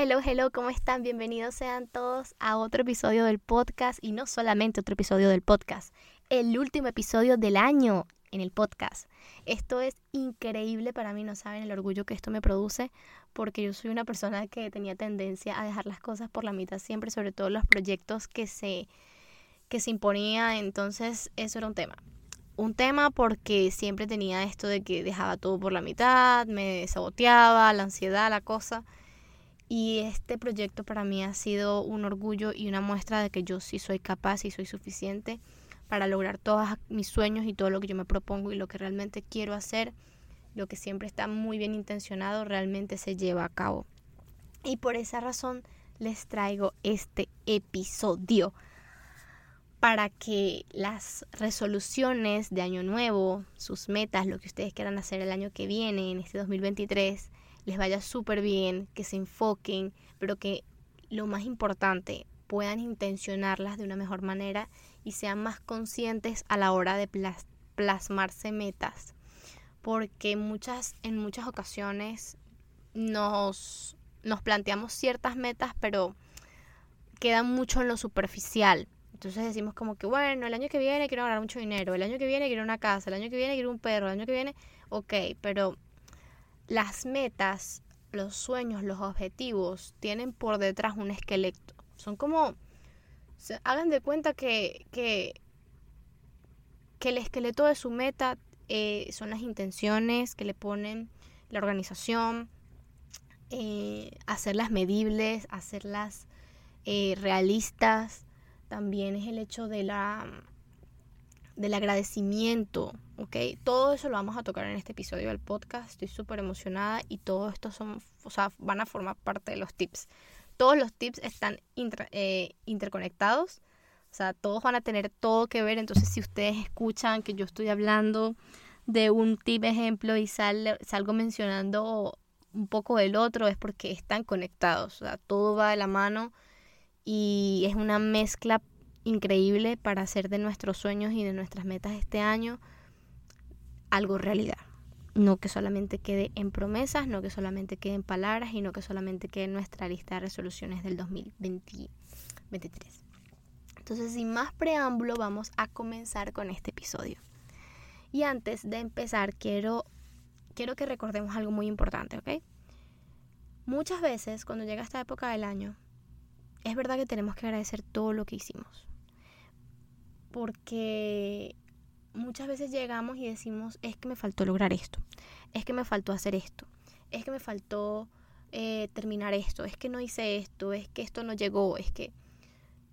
Hello, hello, ¿cómo están? Bienvenidos sean todos a otro episodio del podcast y no solamente otro episodio del podcast, el último episodio del año en el podcast. Esto es increíble para mí, no saben el orgullo que esto me produce, porque yo soy una persona que tenía tendencia a dejar las cosas por la mitad siempre, sobre todo los proyectos que se, que se imponía, entonces eso era un tema. Un tema porque siempre tenía esto de que dejaba todo por la mitad, me saboteaba, la ansiedad, la cosa. Y este proyecto para mí ha sido un orgullo y una muestra de que yo sí soy capaz y soy suficiente para lograr todos mis sueños y todo lo que yo me propongo y lo que realmente quiero hacer, lo que siempre está muy bien intencionado, realmente se lleva a cabo. Y por esa razón les traigo este episodio para que las resoluciones de año nuevo, sus metas, lo que ustedes quieran hacer el año que viene, en este 2023, les vaya súper bien, que se enfoquen, pero que lo más importante, puedan intencionarlas de una mejor manera y sean más conscientes a la hora de plasmarse metas. Porque muchas, en muchas ocasiones nos, nos planteamos ciertas metas, pero quedan mucho en lo superficial. Entonces decimos como que, bueno, el año que viene quiero ganar mucho dinero, el año que viene quiero una casa, el año que viene quiero un perro, el año que viene, ok, pero las metas, los sueños, los objetivos tienen por detrás un esqueleto. Son como, hagan de cuenta que, que, que el esqueleto de su meta eh, son las intenciones que le ponen la organización, eh, hacerlas medibles, hacerlas eh, realistas. También es el hecho de la del agradecimiento, ¿ok? Todo eso lo vamos a tocar en este episodio del podcast. Estoy súper emocionada y todo esto son, o sea, van a formar parte de los tips. Todos los tips están eh, interconectados, o sea, todos van a tener todo que ver. Entonces, si ustedes escuchan que yo estoy hablando de un tip ejemplo y salgo mencionando un poco del otro, es porque están conectados, o sea, todo va de la mano y es una mezcla increíble para hacer de nuestros sueños y de nuestras metas este año algo realidad. No que solamente quede en promesas, no que solamente quede en palabras y no que solamente quede en nuestra lista de resoluciones del 2023. Entonces, sin más preámbulo, vamos a comenzar con este episodio. Y antes de empezar, quiero, quiero que recordemos algo muy importante, ¿ok? Muchas veces, cuando llega esta época del año, es verdad que tenemos que agradecer todo lo que hicimos porque muchas veces llegamos y decimos, es que me faltó lograr esto, es que me faltó hacer esto, es que me faltó eh, terminar esto, es que no hice esto, es que esto no llegó, es que...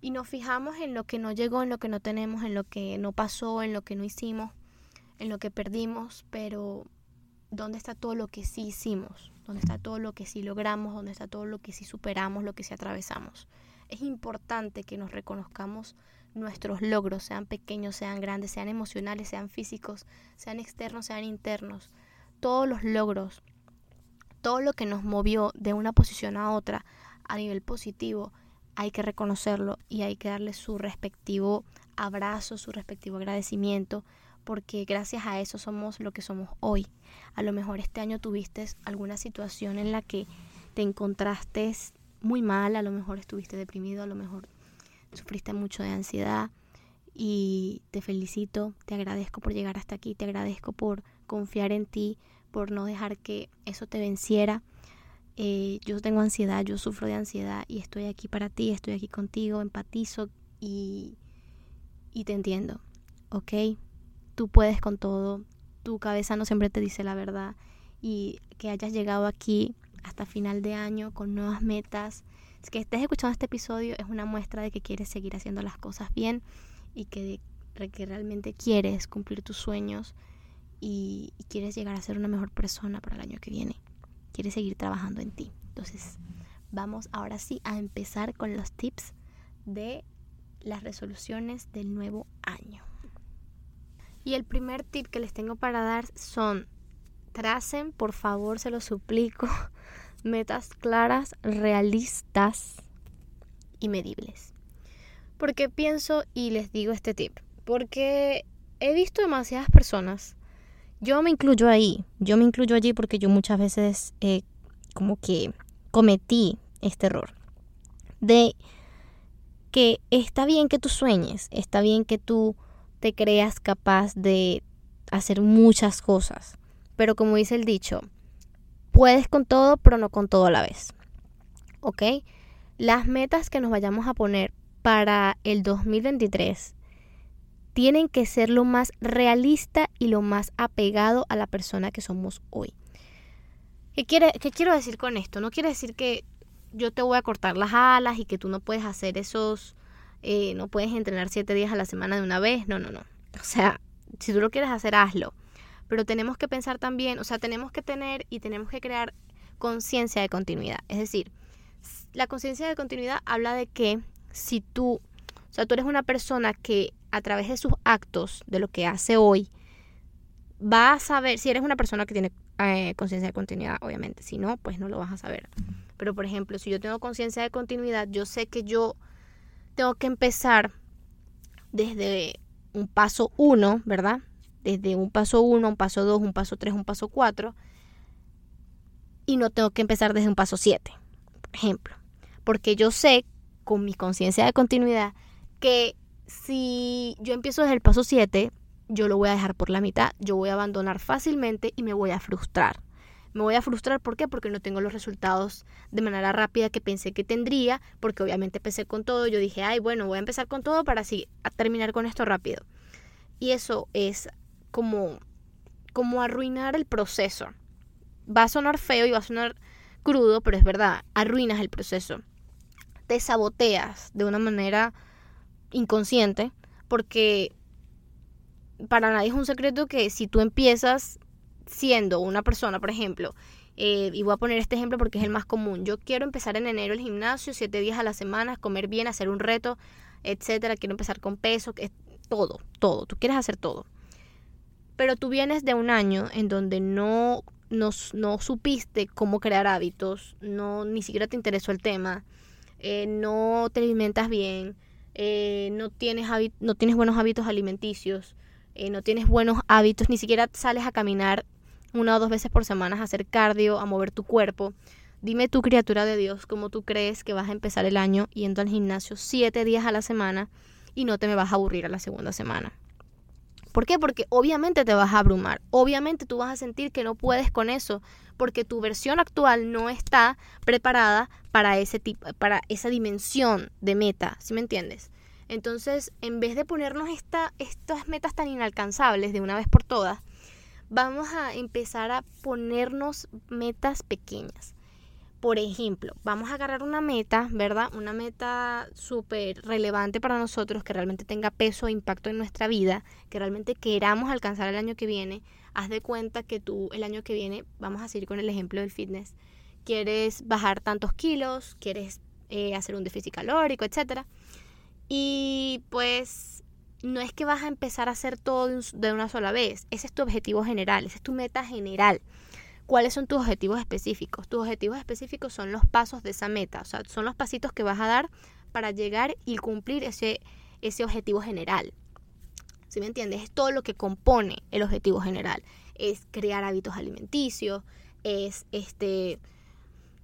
Y nos fijamos en lo que no llegó, en lo que no tenemos, en lo que no pasó, en lo que no hicimos, en lo que perdimos, pero ¿dónde está todo lo que sí hicimos? ¿Dónde está todo lo que sí logramos? ¿Dónde está todo lo que sí superamos, lo que sí atravesamos? Es importante que nos reconozcamos nuestros logros, sean pequeños, sean grandes, sean emocionales, sean físicos, sean externos, sean internos. Todos los logros, todo lo que nos movió de una posición a otra a nivel positivo, hay que reconocerlo y hay que darle su respectivo abrazo, su respectivo agradecimiento, porque gracias a eso somos lo que somos hoy. A lo mejor este año tuviste alguna situación en la que te encontraste muy mal, a lo mejor estuviste deprimido, a lo mejor sufriste mucho de ansiedad y te felicito, te agradezco por llegar hasta aquí, te agradezco por confiar en ti, por no dejar que eso te venciera. Eh, yo tengo ansiedad, yo sufro de ansiedad y estoy aquí para ti, estoy aquí contigo, empatizo y, y te entiendo, ¿ok? Tú puedes con todo, tu cabeza no siempre te dice la verdad y que hayas llegado aquí hasta final de año con nuevas metas, que estés escuchando este episodio es una muestra de que quieres seguir haciendo las cosas bien y que, realmente quieres cumplir tus sueños y, y quieres llegar a ser una mejor persona para el año que viene. Quieres seguir trabajando en ti. Entonces, vamos ahora sí a empezar con los tips de las resoluciones del nuevo año. Y el primer tip que les tengo para dar son, tracen, por favor, se los suplico, metas claras, realistas y medibles. Porque pienso y les digo este tip? Porque he visto demasiadas personas, yo me incluyo ahí, yo me incluyo allí porque yo muchas veces como que cometí este error. De que está bien que tú sueñes, está bien que tú te creas capaz de hacer muchas cosas, pero como dice el dicho, puedes con todo, pero no con todo a la vez. ¿Ok? Las metas que nos vayamos a poner para el 2023 tienen que ser lo más realista y lo más apegado a la persona que somos hoy. ¿Qué, quiere, ¿Qué quiero decir con esto? No quiere decir que yo te voy a cortar las alas y que tú no puedes hacer esos, eh, no puedes entrenar siete días a la semana de una vez. No, no, no. O sea, si tú lo quieres hacer, hazlo. Pero tenemos que pensar también, o sea, tenemos que tener y tenemos que crear conciencia de continuidad. Es decir, la conciencia de continuidad habla de que si tú, o sea, tú eres una persona que a través de sus actos, de lo que hace hoy, va a saber, si eres una persona que tiene eh, conciencia de continuidad, obviamente, si no, pues no lo vas a saber. Pero, por ejemplo, si yo tengo conciencia de continuidad, yo sé que yo tengo que empezar desde un paso uno, ¿verdad? Desde un paso uno, un paso dos, un paso tres, un paso cuatro. Y no tengo que empezar desde un paso siete, por ejemplo. Porque yo sé, con mi conciencia de continuidad, que si yo empiezo desde el paso 7, yo lo voy a dejar por la mitad, yo voy a abandonar fácilmente y me voy a frustrar. Me voy a frustrar, ¿por qué? Porque no tengo los resultados de manera rápida que pensé que tendría, porque obviamente empecé con todo, yo dije, ay, bueno, voy a empezar con todo para así terminar con esto rápido. Y eso es como, como arruinar el proceso. Va a sonar feo y va a sonar crudo, pero es verdad, arruinas el proceso. Te saboteas de una manera inconsciente, porque para nadie es un secreto que si tú empiezas siendo una persona, por ejemplo, eh, y voy a poner este ejemplo porque es el más común, yo quiero empezar en enero el gimnasio, siete días a la semana, comer bien, hacer un reto, etcétera, quiero empezar con peso, todo, todo, tú quieres hacer todo. Pero tú vienes de un año en donde no, no, no supiste cómo crear hábitos, no ni siquiera te interesó el tema, eh, no te alimentas bien, eh, no, tienes no tienes buenos hábitos alimenticios, eh, no tienes buenos hábitos, ni siquiera sales a caminar una o dos veces por semana a hacer cardio, a mover tu cuerpo. Dime tu criatura de Dios, cómo tú crees que vas a empezar el año yendo al gimnasio siete días a la semana y no te me vas a aburrir a la segunda semana. ¿Por qué? Porque obviamente te vas a abrumar, obviamente tú vas a sentir que no puedes con eso, porque tu versión actual no está preparada para ese tipo, para esa dimensión de meta, ¿sí me entiendes? Entonces, en vez de ponernos esta, estas metas tan inalcanzables de una vez por todas, vamos a empezar a ponernos metas pequeñas. Por ejemplo, vamos a agarrar una meta, ¿verdad? Una meta súper relevante para nosotros, que realmente tenga peso e impacto en nuestra vida, que realmente queramos alcanzar el año que viene. Haz de cuenta que tú el año que viene, vamos a seguir con el ejemplo del fitness, quieres bajar tantos kilos, quieres eh, hacer un déficit calórico, etcétera y pues no es que vas a empezar a hacer todo de una sola vez. Ese es tu objetivo general, esa es tu meta general. ¿Cuáles son tus objetivos específicos? Tus objetivos específicos son los pasos de esa meta, o sea, son los pasitos que vas a dar para llegar y cumplir ese, ese objetivo general. ¿Sí me entiendes? Es todo lo que compone el objetivo general. Es crear hábitos alimenticios, es este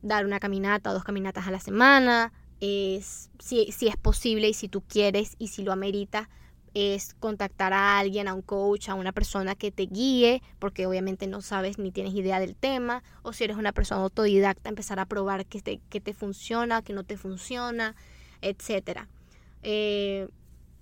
dar una caminata o dos caminatas a la semana, es, si, si es posible y si tú quieres y si lo amerita, es contactar a alguien, a un coach, a una persona que te guíe, porque obviamente no sabes ni tienes idea del tema, o si eres una persona autodidacta, empezar a probar qué te, te funciona, qué no te funciona, etc. Eh,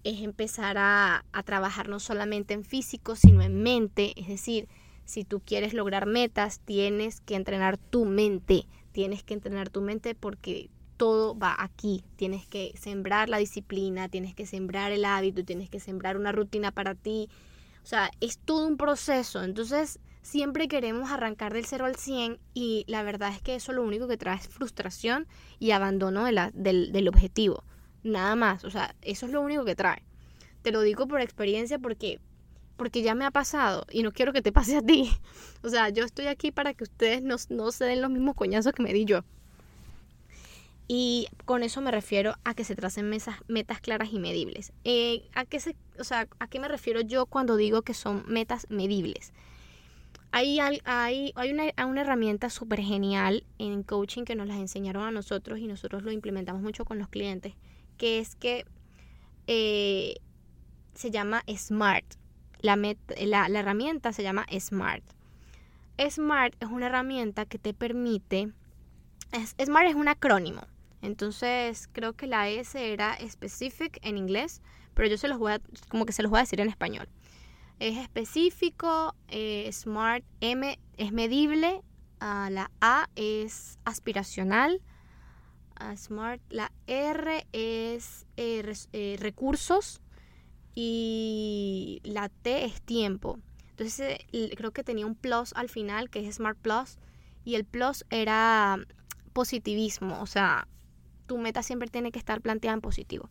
es empezar a, a trabajar no solamente en físico, sino en mente, es decir, si tú quieres lograr metas, tienes que entrenar tu mente, tienes que entrenar tu mente porque todo va aquí. Tienes que sembrar la disciplina, tienes que sembrar el hábito, tienes que sembrar una rutina para ti. O sea, es todo un proceso. Entonces, siempre queremos arrancar del 0 al 100 y la verdad es que eso lo único que trae es frustración y abandono de la, del, del objetivo. Nada más. O sea, eso es lo único que trae. Te lo digo por experiencia porque porque ya me ha pasado y no quiero que te pase a ti. O sea, yo estoy aquí para que ustedes no, no se den los mismos coñazos que me di yo. Y con eso me refiero a que se tracen mesas, metas claras y medibles. Eh, ¿a, qué se, o sea, ¿A qué me refiero yo cuando digo que son metas medibles? Hay, hay, hay una, una, herramienta súper genial en coaching que nos las enseñaron a nosotros y nosotros lo implementamos mucho con los clientes, que es que eh, se llama SMART. La, la, la herramienta se llama SMART. SMART es una herramienta que te permite... SMART es un acrónimo. Entonces creo que la S era specific en inglés, pero yo se los voy a, como que se los voy a decir en español. Es específico, eh, SMART, M es medible, la A es aspiracional, SMART, la R es eh, eh, recursos y la T es tiempo. Entonces creo que tenía un plus al final que es Smart Plus y el plus era positivismo, o sea, tu meta siempre tiene que estar planteada en positivo.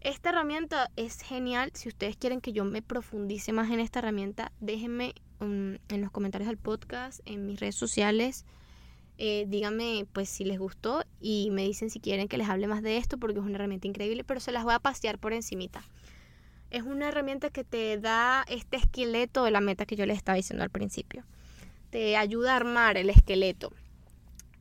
Esta herramienta es genial. Si ustedes quieren que yo me profundice más en esta herramienta, déjenme en los comentarios del podcast, en mis redes sociales. Eh, díganme pues si les gustó y me dicen si quieren que les hable más de esto porque es una herramienta increíble, pero se las voy a pasear por encimita. Es una herramienta que te da este esqueleto de la meta que yo les estaba diciendo al principio. Te ayuda a armar el esqueleto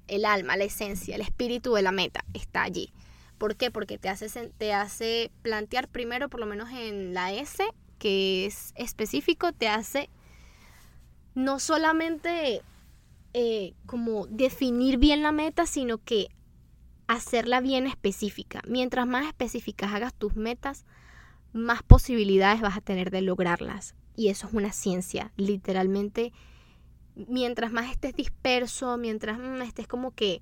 el alma, la esencia, el espíritu de la meta está allí. ¿Por qué? Porque te hace, te hace plantear primero, por lo menos en la S, que es específico, te hace no solamente eh, como definir bien la meta, sino que hacerla bien específica. Mientras más específicas hagas tus metas, más posibilidades vas a tener de lograrlas. Y eso es una ciencia, literalmente mientras más estés disperso, mientras mm, estés como que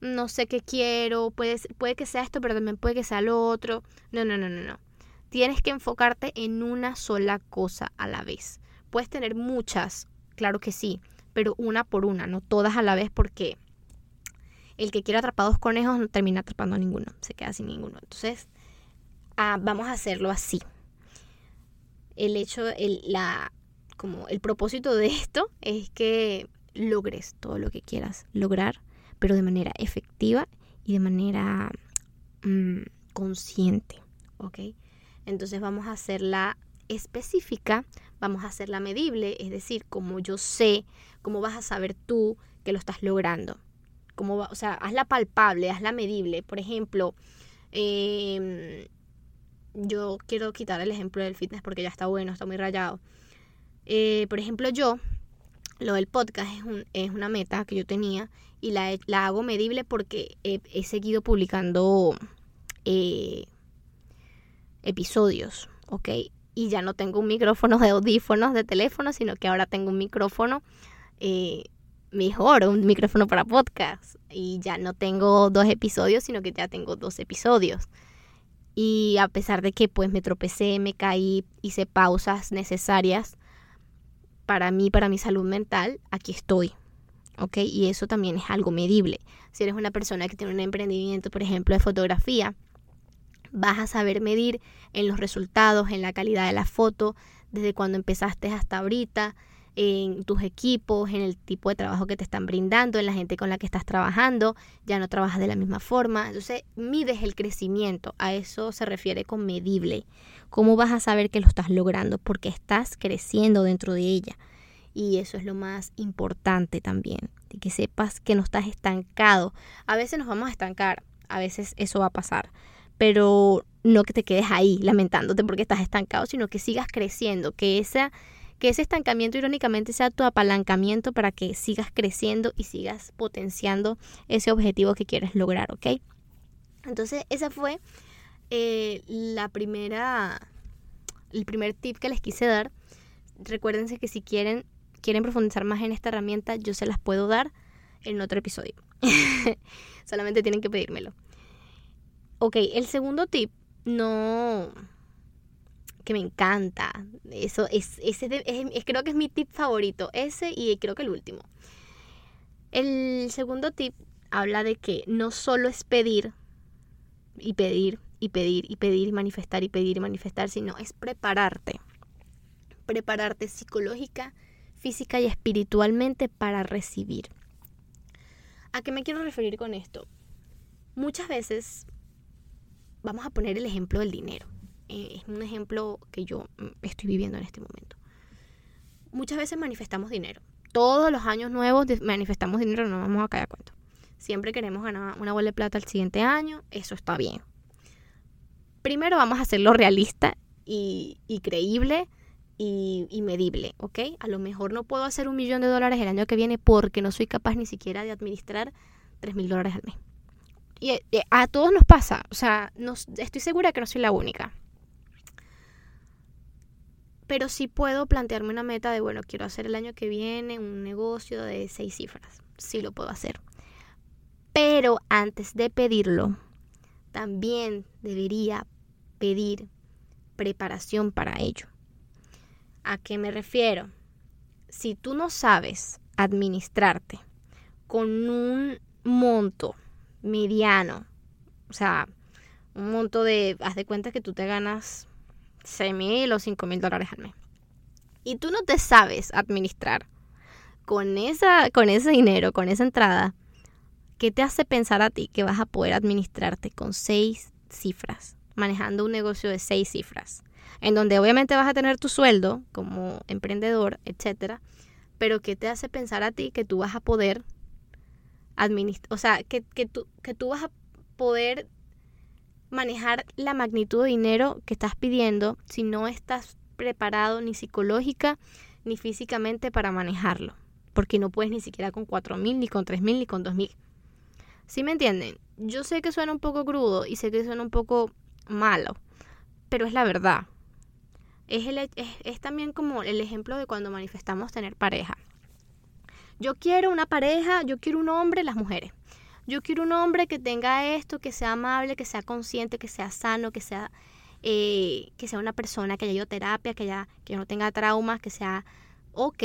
no sé qué quiero, puede, puede que sea esto, pero también puede que sea lo otro. No, no, no, no, no. Tienes que enfocarte en una sola cosa a la vez. Puedes tener muchas, claro que sí, pero una por una, no todas a la vez porque el que quiere atrapar dos conejos no termina atrapando a ninguno, se queda sin ninguno. Entonces, ah, vamos a hacerlo así. El hecho, el, la, como el propósito de esto es que logres todo lo que quieras lograr, pero de manera efectiva y de manera mm, consciente, ¿ok? Entonces vamos a hacerla específica, vamos a hacerla medible, es decir, como yo sé, cómo vas a saber tú que lo estás logrando. Cómo va, o sea, hazla palpable, hazla medible. Por ejemplo, em, yo quiero quitar el ejemplo del fitness porque ya está bueno, está muy rayado. Eh, por ejemplo, yo, lo del podcast es, un, es, una meta que yo tenía y la, la hago medible porque he, seguido publicando eh, episodios, ¿ok? Y ya no tengo un micrófono de audífonos de teléfono, sino que ahora tengo un micrófono eh, mejor, un micrófono para podcast. Y ya no tengo dos episodios, sino que ya tengo dos episodios. Y a pesar de que pues me tropecé, me caí, hice pausas necesarias, para mí, para mi salud mental, aquí estoy. ¿Ok? Y eso también es algo medible. Si eres una persona que tiene un emprendimiento, por ejemplo, de fotografía, vas a saber medir en los resultados, en la calidad de la foto, desde cuando empezaste hasta ahorita, en tus equipos, en el tipo de trabajo que te están brindando, en la gente con la que estás trabajando, ya no trabajas de la misma forma. Entonces, mides el crecimiento, a eso se refiere con medible. ¿Cómo vas a saber que lo estás logrando? Porque estás creciendo dentro de ella. Y eso es lo más importante también, de que sepas que no estás estancado. A veces nos vamos a estancar, a veces eso va a pasar, pero no que te quedes ahí lamentándote porque estás estancado, sino que sigas creciendo, que esa que ese estancamiento irónicamente sea tu apalancamiento para que sigas creciendo y sigas potenciando ese objetivo que quieres lograr, ¿ok? Entonces, esa fue eh, la primera, el primer tip que les quise dar. Recuérdense que si quieren, quieren profundizar más en esta herramienta, yo se las puedo dar en otro episodio. Solamente tienen que pedírmelo. Ok, el segundo tip no que me encanta. Eso es, ese es, creo que es mi tip favorito. Ese y creo que el último. El segundo tip habla de que no solo es pedir y pedir y pedir y pedir y manifestar y pedir y manifestar, sino es prepararte. Prepararte psicológica, física y espiritualmente para recibir. ¿A qué me quiero referir con esto? Muchas veces vamos a poner el ejemplo del dinero. Eh, es un ejemplo que yo mm, estoy viviendo en este momento. Muchas veces manifestamos dinero todos los años nuevos manifestamos dinero, no vamos a caer a cuento. Siempre queremos ganar una bola de plata el siguiente año, eso está bien. Primero vamos a hacerlo realista y, creíble y, medible, ¿ok? A lo mejor no puedo hacer un millón de dólares el año que viene porque no soy capaz ni siquiera de administrar tres mil dólares al mes. Y, y, a todos nos pasa, o sea, estoy segura que no soy la única. Pero sí puedo plantearme una meta de, bueno, quiero hacer el año que viene un negocio de seis cifras. Sí lo puedo hacer. Pero antes de pedirlo, también debería pedir preparación para ello. ¿A qué me refiero? Si tú no sabes administrarte con un monto mediano, o sea, un monto de, haz de cuenta que tú te ganas 6 mil o 5 mil dólares al mes. Y tú no te sabes administrar con, esa, con ese dinero, con esa entrada, ¿qué te hace pensar a ti que vas a poder administrarte con seis cifras, manejando un negocio de seis cifras? En donde obviamente vas a tener tu sueldo como emprendedor, etcétera, pero ¿qué te hace pensar a ti que tú vas a poder administrar, o sea, que, que, tú, que tú vas a poder manejar la magnitud de dinero que estás pidiendo si no estás preparado ni psicológica ni físicamente para manejarlo. Porque no puedes ni siquiera con cuatro mil, ni con tres mil, ni con dos mil. ¿Sí me entienden? Yo sé que suena un poco crudo y sé que suena un poco malo, pero es la verdad. Es, el, es también como el ejemplo de cuando manifestamos tener pareja. Yo quiero una pareja, yo quiero un hombre, las mujeres. Yo quiero un hombre que tenga esto, que sea amable, que sea consciente, que sea sano, que sea, eh, que sea una persona que haya ido terapia, que, que no tenga traumas, que sea, ok,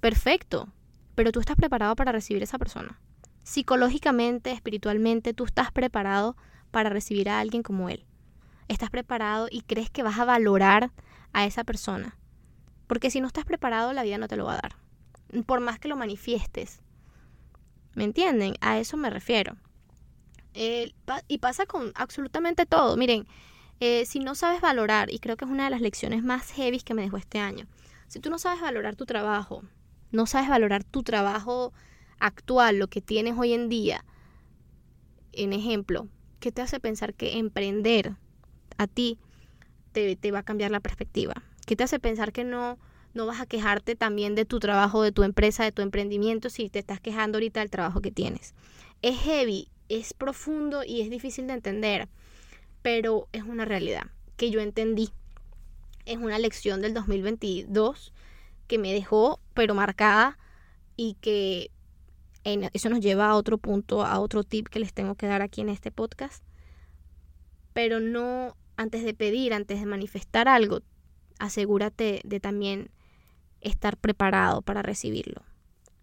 perfecto, pero tú estás preparado para recibir a esa persona. Psicológicamente, espiritualmente, tú estás preparado para recibir a alguien como él. Estás preparado y crees que vas a valorar a esa persona. Porque si no estás preparado, la vida no te lo va a dar. Por más que lo manifiestes, ¿Me entienden? A eso me refiero. y pasa con absolutamente todo. Miren, eh, si no sabes valorar, y creo que es una de las lecciones más heavy que me dejó este año, si tú no sabes valorar tu trabajo, no sabes valorar tu trabajo actual, lo que tienes hoy en día, en ejemplo, ¿qué te hace pensar que emprender a ti te, te va a cambiar la perspectiva? ¿Qué te hace pensar que no no vas a quejarte también de tu trabajo, de tu empresa, de tu emprendimiento si te estás quejando ahorita del trabajo que tienes. Es heavy, es profundo y es difícil de entender, pero es una realidad que yo entendí. Es una lección del 2022 que me dejó pero marcada y que eso nos lleva a otro punto, a otro tip que les tengo que dar aquí en este podcast. Pero no antes de pedir, antes de manifestar algo, asegúrate de también estar preparado para recibirlo.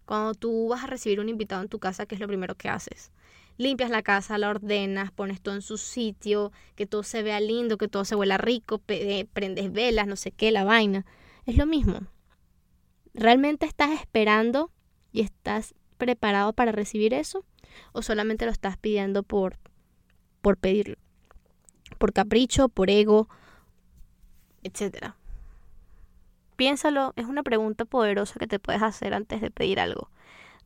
Cuando tú vas a recibir un invitado en tu casa, ¿qué es lo primero que haces? Limpias la casa, la ordenas, pones todo en su sitio, que todo se vea lindo, que todo se huela rico, eh, prendes velas, no sé qué, la vaina. Es lo mismo. ¿Realmente estás esperando y estás preparado para recibir eso? ¿O solamente lo estás pidiendo por, por pedirlo? Por capricho, por ego, etcétera. Piénsalo, es una pregunta poderosa que te puedes hacer antes de pedir algo.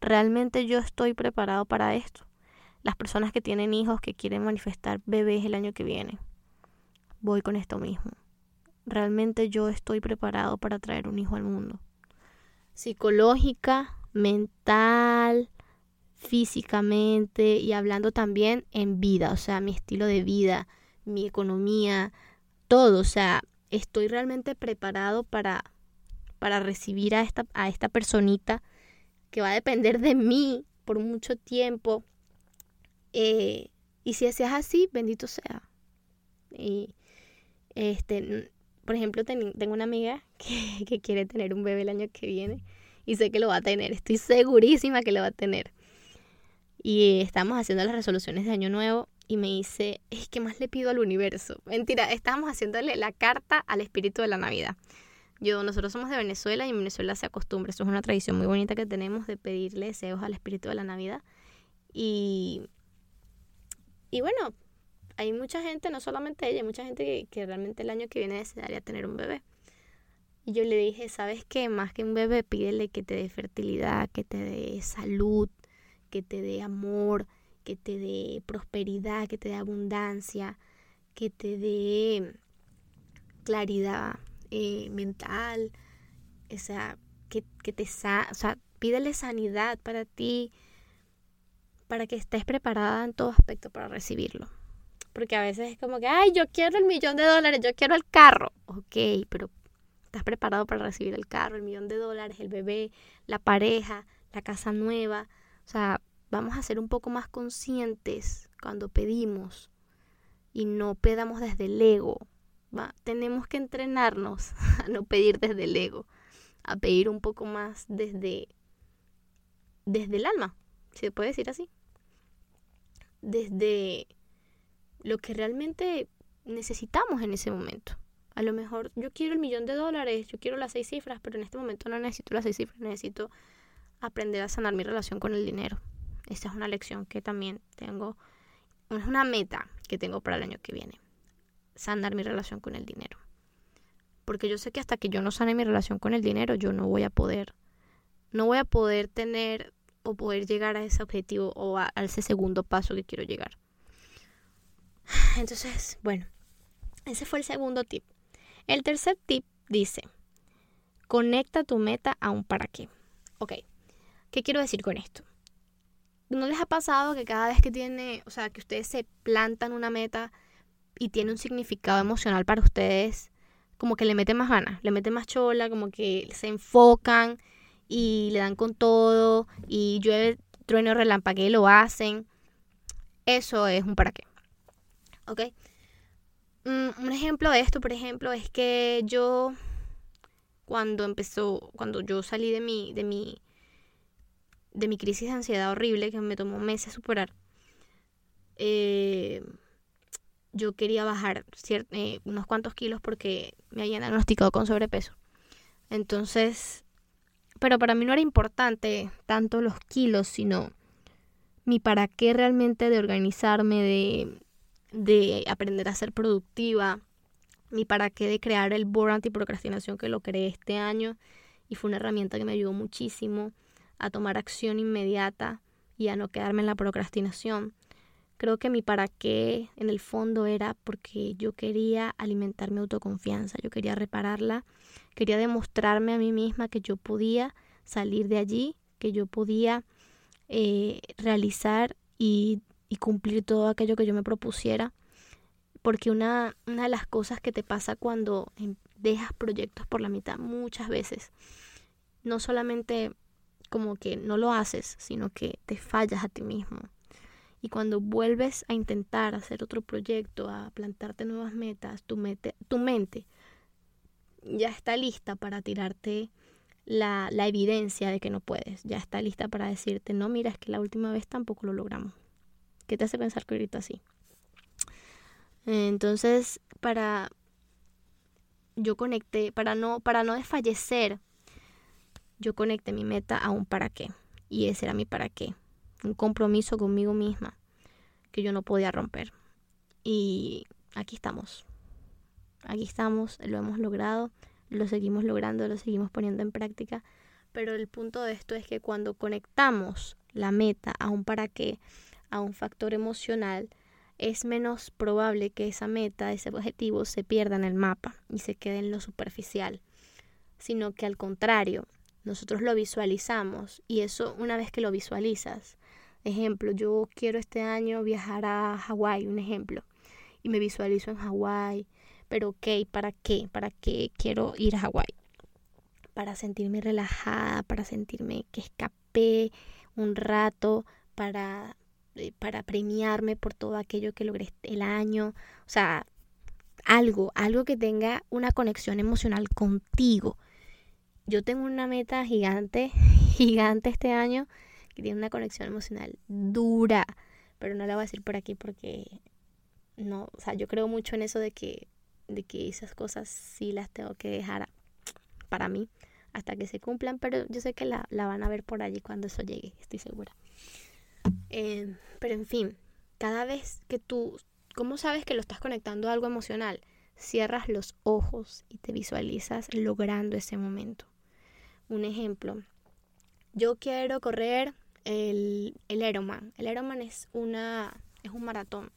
¿Realmente yo estoy preparado para esto? Las personas que tienen hijos que quieren manifestar bebés el año que viene. Voy con esto mismo. ¿Realmente yo estoy preparado para traer un hijo al mundo? Psicológica, mental, físicamente y hablando también en vida, o sea, mi estilo de vida, mi economía, todo, o sea, estoy realmente preparado para para recibir a esta, a esta personita que va a depender de mí por mucho tiempo. Eh, y si es así, bendito sea. Y este, por ejemplo, tengo una amiga que, que, quiere tener un bebé el año que viene y sé que lo va a tener, estoy segurísima que lo va a tener. Y estamos haciendo las resoluciones de año nuevo y me dice, es que más le pido al universo. Mentira, estamos haciéndole la carta al espíritu de la Navidad. Yo, nosotros somos de Venezuela y en Venezuela se acostumbra, esto es una tradición muy bonita que tenemos de pedirle deseos al espíritu de la Navidad. Y, y bueno, hay mucha gente, no solamente ella, hay mucha gente que, realmente el año que viene desearía tener un bebé. Y yo le dije, ¿sabes qué? Más que un bebé, pídele que te dé fertilidad, que te dé salud, que te dé amor, que te dé prosperidad, que te dé abundancia, que te dé claridad eh, mental, o sea, que, que te sa o sea, pídele sanidad para ti, para que estés preparada en todo aspecto para recibirlo. Porque a veces es como que, ay, yo quiero el millón de dólares, yo quiero el carro. Ok, pero estás preparado para recibir el carro, el millón de dólares, el bebé, la pareja, la casa nueva. O sea, vamos a ser un poco más conscientes cuando pedimos y no pedamos desde el ego. Tenemos que entrenarnos a no pedir desde el ego, a pedir un poco más desde, desde el alma, si se puede decir así. Desde lo que realmente necesitamos en ese momento. A lo mejor yo quiero el millón de dólares, yo quiero las seis cifras, pero en este momento no necesito las seis cifras, necesito aprender a sanar mi relación con el dinero. Esta es una lección que también tengo, es una meta que tengo para el año que viene, sanar mi relación con el dinero. Porque yo sé que hasta que yo no sane mi relación con el dinero, yo no voy a poder, no voy a poder tener o poder llegar a ese objetivo o a ese segundo paso que quiero llegar. Entonces, bueno, ese fue el segundo tip. El tercer tip dice, conecta tu meta a un para qué. Ok, ¿qué quiero decir con esto? ¿No les ha pasado que cada vez que tiene, o sea, que ustedes se plantan una meta y tiene un significado emocional para ustedes, como que le meten más ganas, le meten más chola, como que se enfocan y le dan con todo y llueve, trueno, relampague y lo hacen? Eso es un para qué. ¿ok? Mm, un ejemplo de esto, por ejemplo, es que yo cuando empezó, cuando yo salí de mi, de mi, de mi crisis de ansiedad horrible que me tomó meses superar, eh, yo quería bajar eh, unos cuantos kilos porque me habían diagnosticado con sobrepeso. Entonces, pero para mí no era importante tanto los kilos, sino mi para qué realmente de organizarme, de, de aprender a ser productiva, mi para qué de crear el board antiprocrastinación que lo creé este año y fue una herramienta que me ayudó muchísimo a tomar acción inmediata y a no quedarme en la procrastinación. Creo que mi para qué en el fondo era porque yo quería alimentar mi autoconfianza, yo quería repararla, quería demostrarme a mí misma que yo podía salir de allí, que yo podía eh, realizar y y cumplir todo aquello que yo me propusiera. Porque una, una de las cosas que te pasa cuando em, dejas proyectos por la mitad muchas veces, no solamente como que no lo haces, sino que te fallas a ti mismo. Y cuando vuelves a intentar hacer otro proyecto, a plantarte nuevas metas, tu, tu mente ya está lista para tirarte la, la evidencia de que no puedes. Ya está lista para decirte, no, mira, es que la última vez tampoco lo logramos. ¿Qué te hace pensar que ahorita sí? Entonces, para yo conecté, para no, para no desfallecer, yo conecté mi meta a un para qué. Y ese era mi para qué. Un compromiso conmigo misma que yo no podía romper. Y aquí estamos. Aquí estamos, lo hemos logrado, lo seguimos logrando, lo seguimos poniendo en práctica. Pero el punto de esto es que cuando conectamos la meta a un para qué, a un factor emocional, es menos probable que esa meta, ese objetivo se pierda en el mapa y se quede en lo superficial, sino que al contrario, nosotros lo visualizamos y eso una vez que lo visualizas, ejemplo, yo quiero este año viajar a Hawái, un ejemplo, y me visualizo en Hawái, pero ok, ¿para qué? ¿Para qué quiero ir a Hawái? Para sentirme relajada, para sentirme que escapé un rato, para eh, para premiarme por todo aquello que logré el año. O sea, algo, algo que tenga una conexión emocional contigo. Yo tengo una meta gigante, gigante este año, que tiene una conexión emocional dura, pero no la voy a decir por aquí porque no, o sea, yo creo mucho en eso de que, de que esas cosas sí las tengo que dejar para mí hasta que se cumplan, pero yo sé que la, la van a ver por allí cuando eso llegue, estoy segura. Eh, pero en fin, cada vez que tú, ¿cómo sabes que lo estás conectando a algo emocional? cierras los ojos y te visualizas logrando ese momento. Un ejemplo, yo quiero correr el, el Ironman. El Ironman es, una, es un maratón.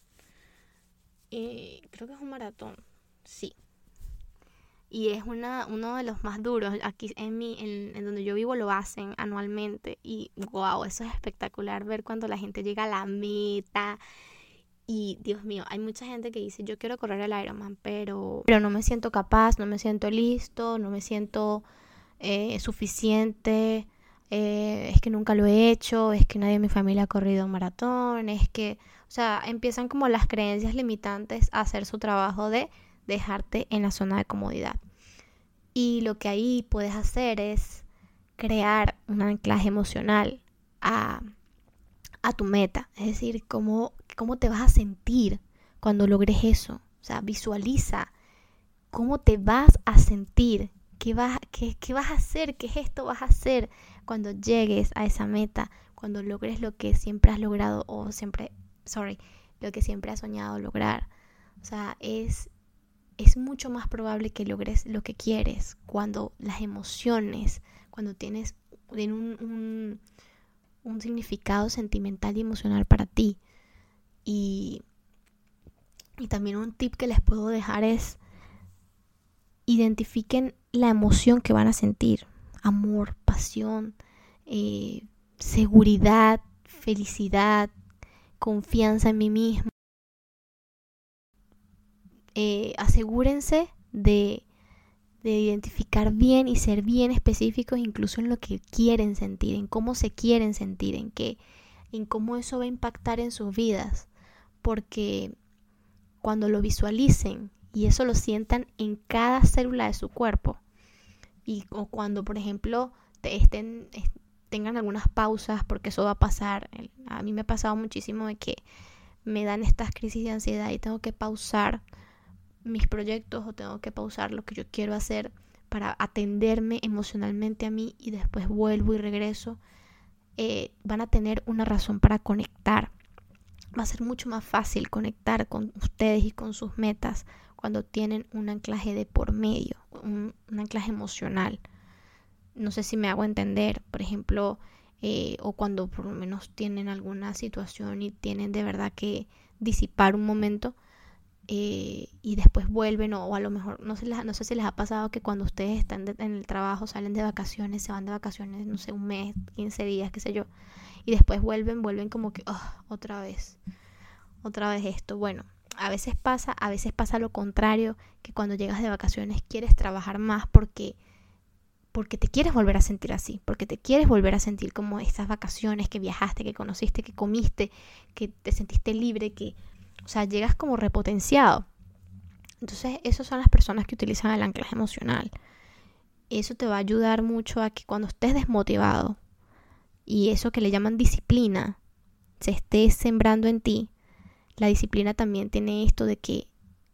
Eh, creo que es un maratón, sí. Y es una, uno de los más duros. Aquí en, mi, en, en donde yo vivo lo hacen anualmente. Y wow, eso es espectacular ver cuando la gente llega a la meta y Dios mío, hay mucha gente que dice, yo quiero correr el Ironman, pero, pero no me siento capaz, no me siento listo, no me siento eh, suficiente, eh, es que nunca lo he hecho, es que nadie en mi familia ha corrido un maratón, es que, o sea, empiezan como las creencias limitantes a hacer su trabajo de dejarte en la zona de comodidad. Y lo que ahí puedes hacer es crear un anclaje emocional a, a tu meta, es decir, cómo cómo te vas a sentir cuando logres eso. O sea, visualiza cómo te vas a sentir, qué vas, qué, qué vas a hacer, qué gesto vas a hacer cuando llegues a esa meta, cuando logres lo que siempre has logrado o siempre, sorry, lo que siempre has soñado lograr. O sea, es, es mucho más probable que logres lo que quieres cuando las emociones, cuando tienes un, un, significado sentimental y emocional para ti. Y, también un tip que les puedo dejar es identifiquen la emoción que van a sentir. Amor, eh, seguridad, felicidad, confianza en mí mismo. Eh, asegúrense de, de, identificar bien y ser bien específicos incluso en lo que quieren sentir, en cómo se quieren sentir, en qué, en cómo eso va a impactar en sus vidas porque cuando lo visualicen y eso lo sientan en cada célula de su cuerpo, y o cuando, por ejemplo, estén, tengan algunas pausas, porque eso va a pasar. A mí me ha pasado muchísimo de que me dan estas crisis de ansiedad y tengo que pausar mis proyectos o tengo que pausar lo que yo quiero hacer para atenderme emocionalmente a mí y después vuelvo y regreso, eh, van a tener una razón para conectar va a ser mucho más fácil conectar con ustedes y con sus metas cuando tienen un anclaje de por medio, un, anclaje emocional. No sé si me hago entender, por ejemplo, eh, o cuando por lo menos tienen alguna situación y tienen de verdad que disipar un momento eh, y después vuelven o, a lo mejor no, se no sé si les ha pasado que cuando ustedes están en el trabajo salen de vacaciones, se van de vacaciones, no sé, un mes, 15 días, qué sé yo, y después vuelven, vuelven como que, oh, otra vez, otra vez esto. Bueno, a veces pasa, a veces pasa lo contrario, que cuando llegas de vacaciones quieres trabajar más porque porque te quieres volver a sentir así, porque te quieres volver a sentir como esas vacaciones que viajaste, que conociste, que comiste, que te sentiste libre, que, o sea, llegas como repotenciado. Entonces, esas son las personas que utilizan el anclaje emocional. Eso te va a ayudar mucho a que cuando estés desmotivado, y eso que le llaman disciplina se esté sembrando en ti, la disciplina también tiene esto de que,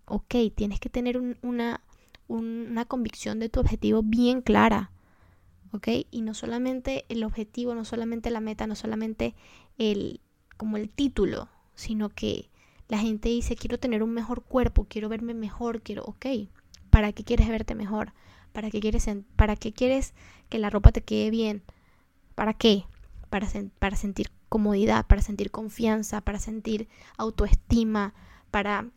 ok, tienes que tener una, una convicción de tu objetivo bien clara, ok, y no solamente el objetivo, no solamente la meta, no solamente el, como el título, sino que la gente dice, quiero tener un mejor cuerpo, quiero verme mejor, quiero, ok, ¿para qué quieres verte mejor? ¿Para qué quieres, para qué quieres que la ropa te quede bien? ¿Para qué? para, sentir comodidad, para sentir confianza, para sentir autoestima, para,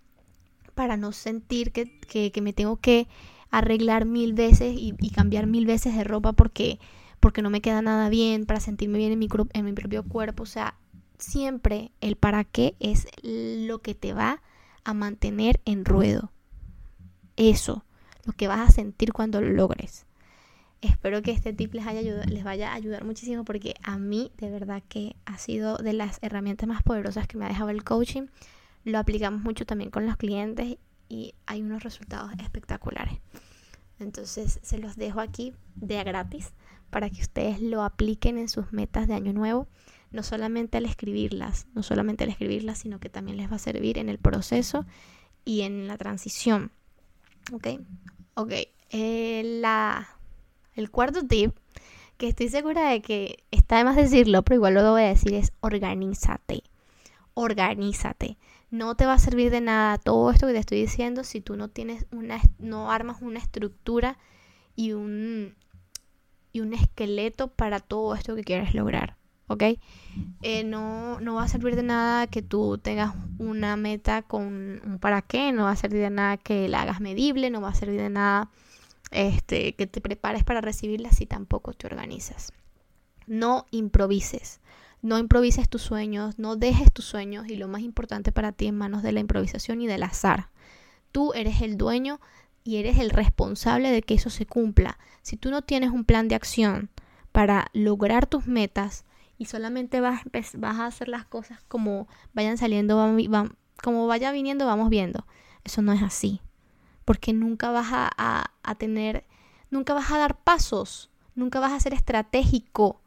para no sentir que, que, me tengo que arreglar mil veces y, cambiar mil veces de ropa porque, porque no me queda nada bien, para sentirme bien en mi, en mi propio cuerpo. O sea, siempre el para qué es lo que te va a mantener en ruedo. Eso, lo que vas a sentir cuando lo logres. Espero que este tip les, haya les vaya a ayudar muchísimo porque a mí de verdad que ha sido de las herramientas más poderosas que me ha dejado el coaching. Lo aplicamos mucho también con los clientes y hay unos resultados espectaculares. Entonces se los dejo aquí de gratis para que ustedes lo apliquen en sus metas de año nuevo. No solamente al escribirlas, no solamente al escribirlas, sino que también les va a servir en el proceso y en la transición. ¿Ok? Ok. Eh, la el cuarto tip, que estoy segura de que está de más decirlo, pero igual lo voy a decir, es organízate. Organízate. No te va a servir de nada todo esto que te estoy diciendo si tú no tienes una, no armas una estructura y un, y un esqueleto para todo esto que quieres lograr. ¿ok? Eh, no, no va a servir de nada que tú tengas una meta con un para qué, no va a servir de nada que la hagas medible, no va a servir de nada este, que te prepares para recibirla si tampoco te organizas. No improvises, no improvises tus sueños, no dejes tus sueños y lo más importante para ti en manos de la improvisación y del azar. Tú eres el dueño y eres el responsable de que eso se cumpla. Si tú no tienes un plan de acción para lograr tus metas, y solamente vas, a hacer las cosas como vayan saliendo, como vaya viniendo, vamos viendo. Eso no es así. Porque nunca vas a tener, nunca vas a dar pasos, nunca vas a ser estratégico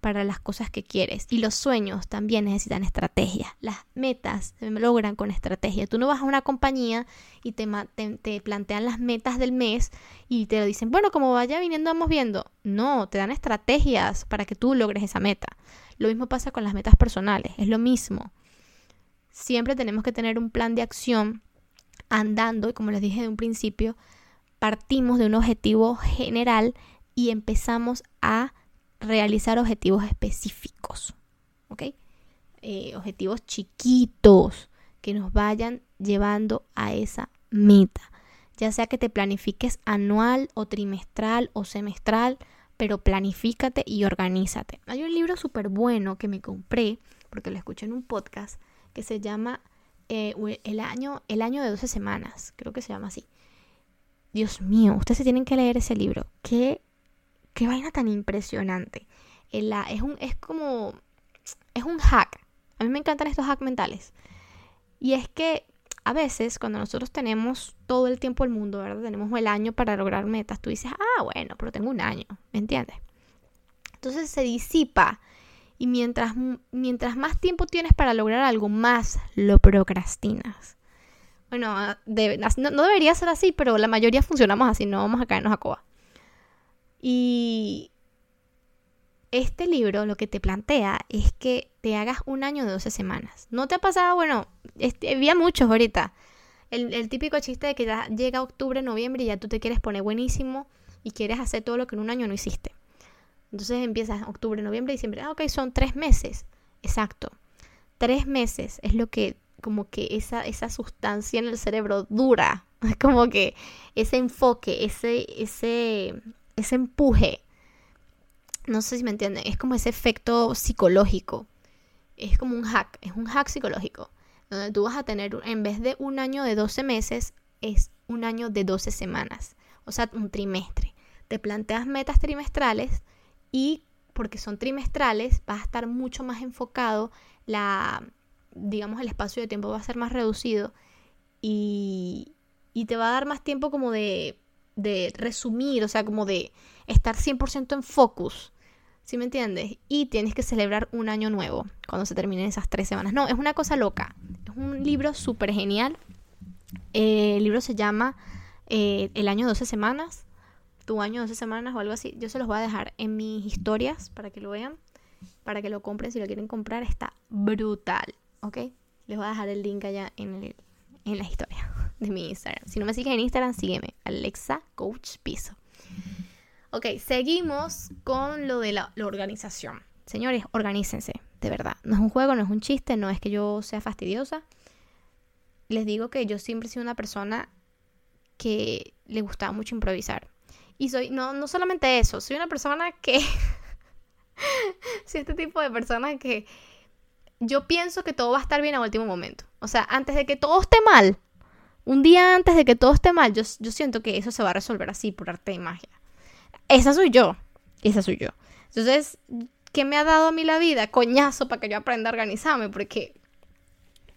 para las cosas que quieres. Y los sueños también necesitan estrategia. Las metas se logran con estrategia. Tú no vas a una compañía y te, te, plantean las metas del mes y te lo dicen, bueno, como vaya viniendo, vamos viendo. No, te dan estrategias para que tú logres esa meta. Lo mismo pasa con las metas personales, es lo mismo. Siempre tenemos que tener un plan de acción andando y como les dije de un principio, partimos de un objetivo general y empezamos a realizar objetivos específicos, ¿ok? Eh, objetivos chiquitos que nos vayan llevando a esa meta. Ya sea que te planifiques anual o trimestral o semestral, pero planifícate y organízate. Hay un libro súper bueno que me compré, porque lo escuché en un podcast, que se llama eh, el, año, el año de 12 semanas, creo que se llama así. Dios mío, ustedes se tienen que leer ese libro. Qué qué vaina tan impresionante. es, un, es como, es un hack. A mí me encantan estos hacks mentales. Y es que a veces cuando nosotros tenemos todo el tiempo del mundo, ¿verdad? Tenemos el año para lograr metas, tú dices, ah, bueno, pero tengo un año, ¿me entiendes? Entonces se disipa y mientras, mientras más tiempo tienes para lograr algo, más lo procrastinas. Bueno, no, no, debería ser así, pero la mayoría funcionamos así, no vamos a caernos a coba. Y este libro lo que te plantea es que te hagas un año de 12 semanas. ¿No te ha pasado? Bueno, este, había muchos ahorita. El, típico chiste de que ya llega octubre, noviembre y ya tú te quieres poner buenísimo y quieres hacer todo lo que en un año no hiciste. Entonces empiezas octubre, noviembre, diciembre. Ah, ok, son tres meses. Exacto. Tres meses es lo que, como que esa, esa sustancia en el cerebro dura. Como que ese enfoque, ese, ese, ese empuje, no sé si me entienden, es como ese efecto psicológico. Es como un hack, es un hack psicológico. Donde tú vas a tener, en vez de un año de 12 meses, es un año de 12 semanas. O sea, un trimestre. Te planteas metas trimestrales y porque son trimestrales vas a estar mucho más enfocado, la, digamos, el espacio de tiempo va a ser más reducido y, y te va a dar más tiempo como de de resumir, o sea, como de estar 100% en focus. ¿Sí me entiendes? Y tienes que celebrar un año nuevo cuando se terminen esas tres semanas. No, es una cosa loca. Es un libro súper genial. Eh, el libro se llama eh, El año 12 semanas. Tu año 12 semanas o algo así. Yo se los voy a dejar en mis historias para que lo vean. Para que lo compren si lo quieren comprar. Está brutal. ¿Ok? Les voy a dejar el link allá en, el, en la historia de mi Instagram. Si no me sigues en Instagram, sígueme, Alexa Coach Piso. Ok, seguimos con lo de la, organización. Señores, organícense, de verdad. No es un juego, no es un chiste, no es que yo sea fastidiosa. Les digo que yo siempre he sido una persona que le gustaba mucho improvisar. Y soy, no, no solamente eso, soy una persona que... soy este tipo de persona que yo pienso que todo va a estar bien a último momento. O sea, antes de que todo esté mal, un día antes de que todo esté mal, yo, siento que eso se va a resolver así por arte y magia. Esa soy yo. Esa soy yo. Entonces, ¿qué me ha dado a mí la vida? Coñazo para que yo aprenda a organizarme, porque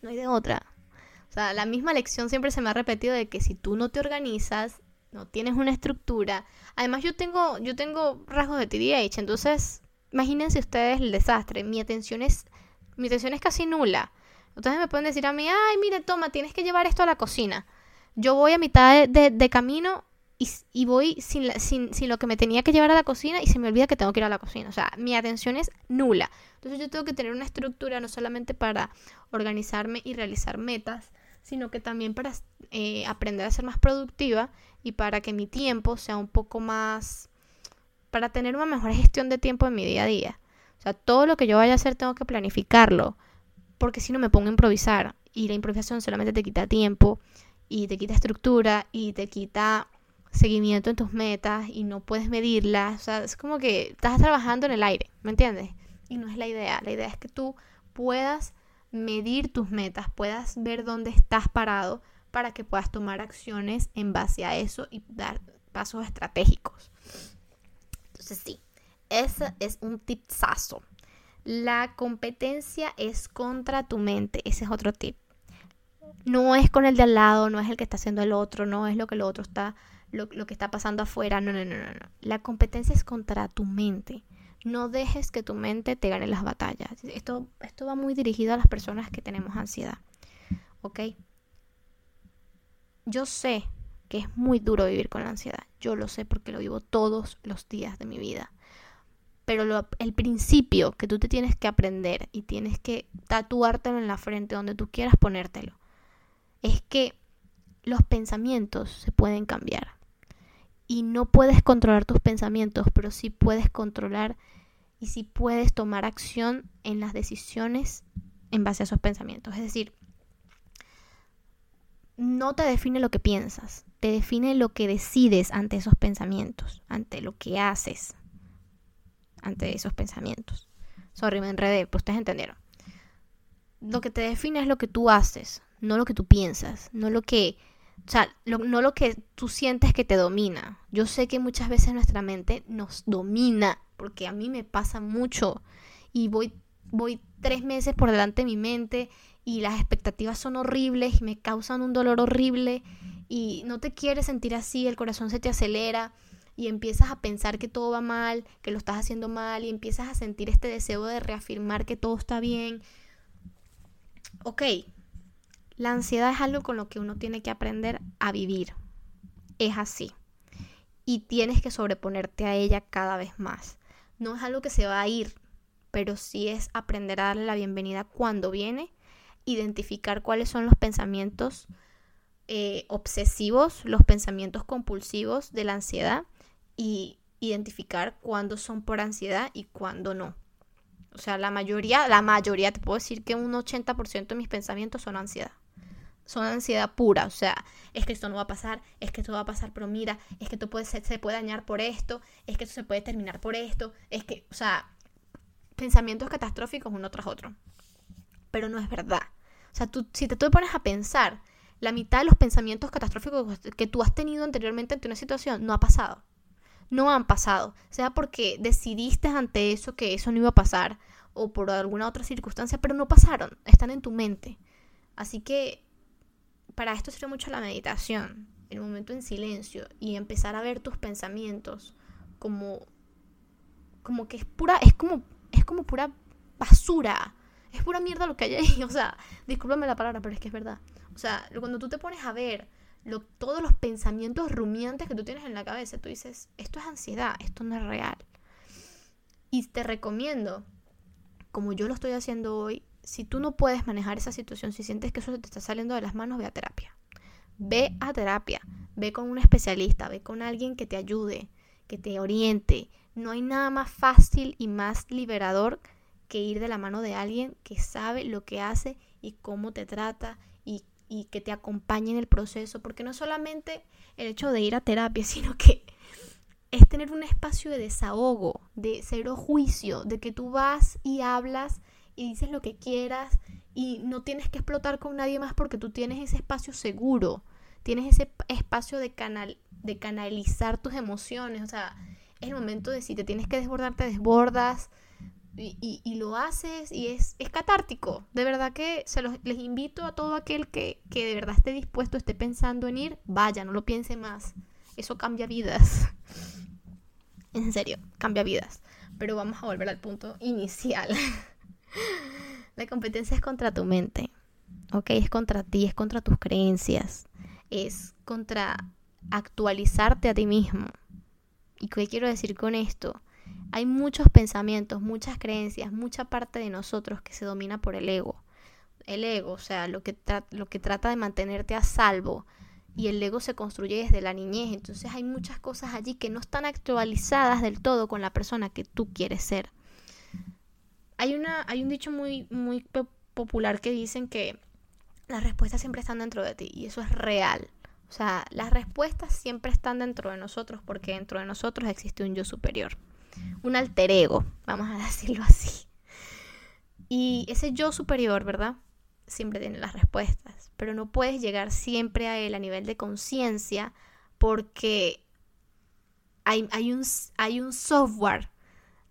no hay de otra. O sea, la misma lección siempre se me ha repetido de que si tú no te organizas, no tienes una estructura. Además, yo tengo, yo tengo rasgos de TDAH, entonces, imagínense ustedes el desastre. Mi atención es, mi atención es casi nula. Entonces me pueden decir a mí, ay, mire, toma, tienes que llevar esto a la cocina. Yo voy a mitad de, camino y, voy sin, sin, sin, lo que me tenía que llevar a la cocina y se me olvida que tengo que ir a la cocina. O sea, mi atención es nula. Entonces yo tengo que tener una estructura no solamente para organizarme y realizar metas, sino que también para eh, aprender a ser más productiva y para que mi tiempo sea un poco más, para tener una mejor gestión de tiempo en mi día a día. O sea, todo lo que yo vaya a hacer tengo que planificarlo, porque si no me pongo a improvisar y la improvisación solamente te quita tiempo y te quita estructura y te quita seguimiento en tus metas y no puedes medirlas. O sea, es como que estás trabajando en el aire, ¿me entiendes? Y no es la idea. La idea es que tú puedas medir tus metas, puedas ver dónde estás parado para que puedas tomar acciones en base a eso y dar pasos estratégicos. Entonces sí, ese es un tipsazo. La competencia es contra tu mente. Ese es otro tip. No es con el de al lado, no es el que está haciendo el otro, no es lo que el otro está lo, que está pasando afuera. No, no, no, no, no. La competencia es contra tu mente. No dejes que tu mente te gane las batallas. Esto, esto va muy dirigido a las personas que tenemos ansiedad. ¿Ok? Yo sé que es muy duro vivir con la ansiedad. Yo lo sé porque lo vivo todos los días de mi vida. Pero el principio que tú te tienes que aprender y tienes que tatuártelo en la frente donde tú quieras ponértelo es que los pensamientos se pueden cambiar y no puedes controlar tus pensamientos, pero sí puedes controlar y sí puedes tomar acción en las decisiones en base a esos pensamientos. Es decir, no te define lo que piensas, te define lo que decides ante esos pensamientos, ante lo que haces ante esos pensamientos. Sorry, me enredé, pero ustedes entendieron. Lo que te define es lo que tú haces, no lo que tú piensas, no lo que o sea, no lo que tú sientes que te domina. Yo sé que muchas veces nuestra mente nos domina, porque a mí me pasa mucho y voy, voy tres meses por delante de mi mente y las expectativas son horribles y me causan un dolor horrible y no te quieres sentir así, el corazón se te acelera y empiezas a pensar que todo va mal, que lo estás haciendo mal y empiezas a sentir este deseo de reafirmar que todo está bien. Ok, la ansiedad es algo con lo que uno tiene que aprender a vivir. Es así. Y tienes que sobreponerte a ella cada vez más. No es algo que se va a ir, pero sí es aprender a darle la bienvenida cuando viene, identificar cuáles son los pensamientos eh, obsesivos, los pensamientos compulsivos de la ansiedad y identificar cuándo son por ansiedad y cuándo no. O sea, la mayoría, la mayoría, te puedo decir que un 80% de mis pensamientos son ansiedad son ansiedad pura, o sea, es que esto no va a pasar, es que esto va a pasar, pero mira, es que esto puede se puede dañar por esto, es que esto se puede terminar por esto, es que, o sea, pensamientos catastróficos uno tras otro. Pero no es verdad. O sea, tú, si te, tú pones a pensar, la mitad de los pensamientos catastróficos que tú has tenido anteriormente ante una situación no ha pasado. No han pasado. Sea porque decidiste ante eso que eso no iba a pasar o por alguna otra circunstancia, pero no pasaron. Están en tu mente. Así que para esto sirve mucho la meditación, el momento en silencio y empezar a ver tus pensamientos como como que es pura es como es como pura basura. Es pura mierda lo que hay ahí, o sea, discúlpame la palabra, pero es que es verdad. O sea, cuando tú te pones a ver lo, todos los pensamientos rumiantes que tú tienes en la cabeza, tú dices, esto es ansiedad, esto no es real. Y te recomiendo, como yo lo estoy haciendo hoy, si tú no puedes manejar esa situación, si sientes que eso te está saliendo de las manos, ve a terapia. Ve a terapia, ve con un especialista, ve con alguien que te ayude, que te oriente. No hay nada más fácil y más liberador que ir de la mano de alguien que sabe lo que hace y cómo te trata y, que te acompañe en el proceso. Porque no solamente el hecho de ir a terapia, sino que es tener un espacio de desahogo, de cero juicio, de que tú vas y hablas y dices lo que quieras y no tienes que explotar con nadie más porque tú tienes ese espacio seguro, tienes ese espacio de, canal, de canalizar tus emociones, o sea, es el momento de si te tienes que desbordar, te desbordas y, lo haces y es, es catártico. De verdad que se los, les invito a todo aquel que, que de verdad esté dispuesto, esté pensando en ir, vaya, no lo piense más. Eso cambia vidas. En serio, cambia vidas. Pero vamos a volver al punto inicial. La competencia es contra tu mente, ¿ok? Es contra ti, es contra tus creencias, es contra actualizarte a ti mismo. ¿Y qué quiero decir con esto? Hay muchos pensamientos, muchas creencias, mucha parte de nosotros que se domina por el ego. El ego, o sea, lo que, lo que trata de mantenerte a salvo. Y el ego se construye desde la niñez. Entonces hay muchas cosas allí que no están actualizadas del todo con la persona que tú quieres ser. Hay, una, hay un dicho muy, muy popular que dicen que las respuestas siempre están dentro de ti. Y eso es real. O sea, las respuestas siempre están dentro de nosotros porque dentro de nosotros existe un yo superior un alter ego, vamos a decirlo así. Y ese yo superior, ¿verdad? Siempre tiene las respuestas, pero no puedes llegar siempre a él a nivel de conciencia porque hay, hay, un, hay un software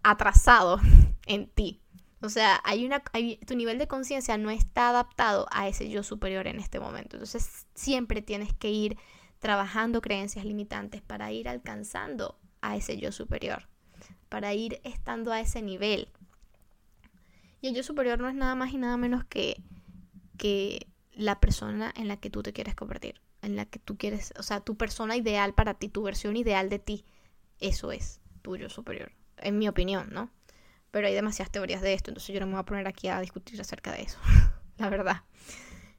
atrasado en ti. O sea, hay una, tu nivel de conciencia no está adaptado a ese yo superior en este momento. Entonces, siempre tienes que ir trabajando creencias limitantes para ir alcanzando a ese yo superior para ir estando a ese nivel. Y el yo superior no es nada más y nada menos que, que la persona en la que tú te quieres convertir, en la que tú quieres, o sea, tu persona ideal para ti, tu versión ideal de ti. Eso es tu yo superior, en mi opinión, ¿no? Pero hay demasiadas teorías de esto, entonces yo no me voy a poner aquí a discutir acerca de eso, la verdad.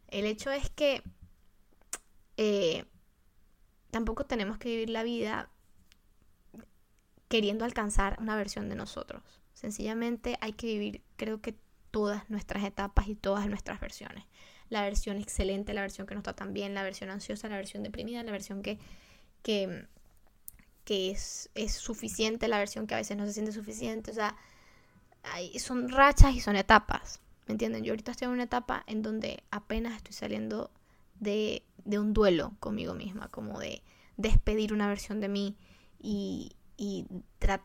El hecho es que eh, tampoco tenemos que vivir la vida queriendo alcanzar una versión de nosotros. Sencillamente hay que vivir, creo que todas nuestras etapas y todas nuestras versiones. La versión excelente, la versión que no está tan bien, la versión ansiosa, la versión deprimida, la versión que, que, que es, es suficiente, la versión que a veces no se siente suficiente. O sea, hay, son rachas y son etapas. ¿Me entienden? Yo ahorita estoy en una etapa en donde apenas estoy saliendo de, de un duelo conmigo misma, como de despedir una versión de mí y, y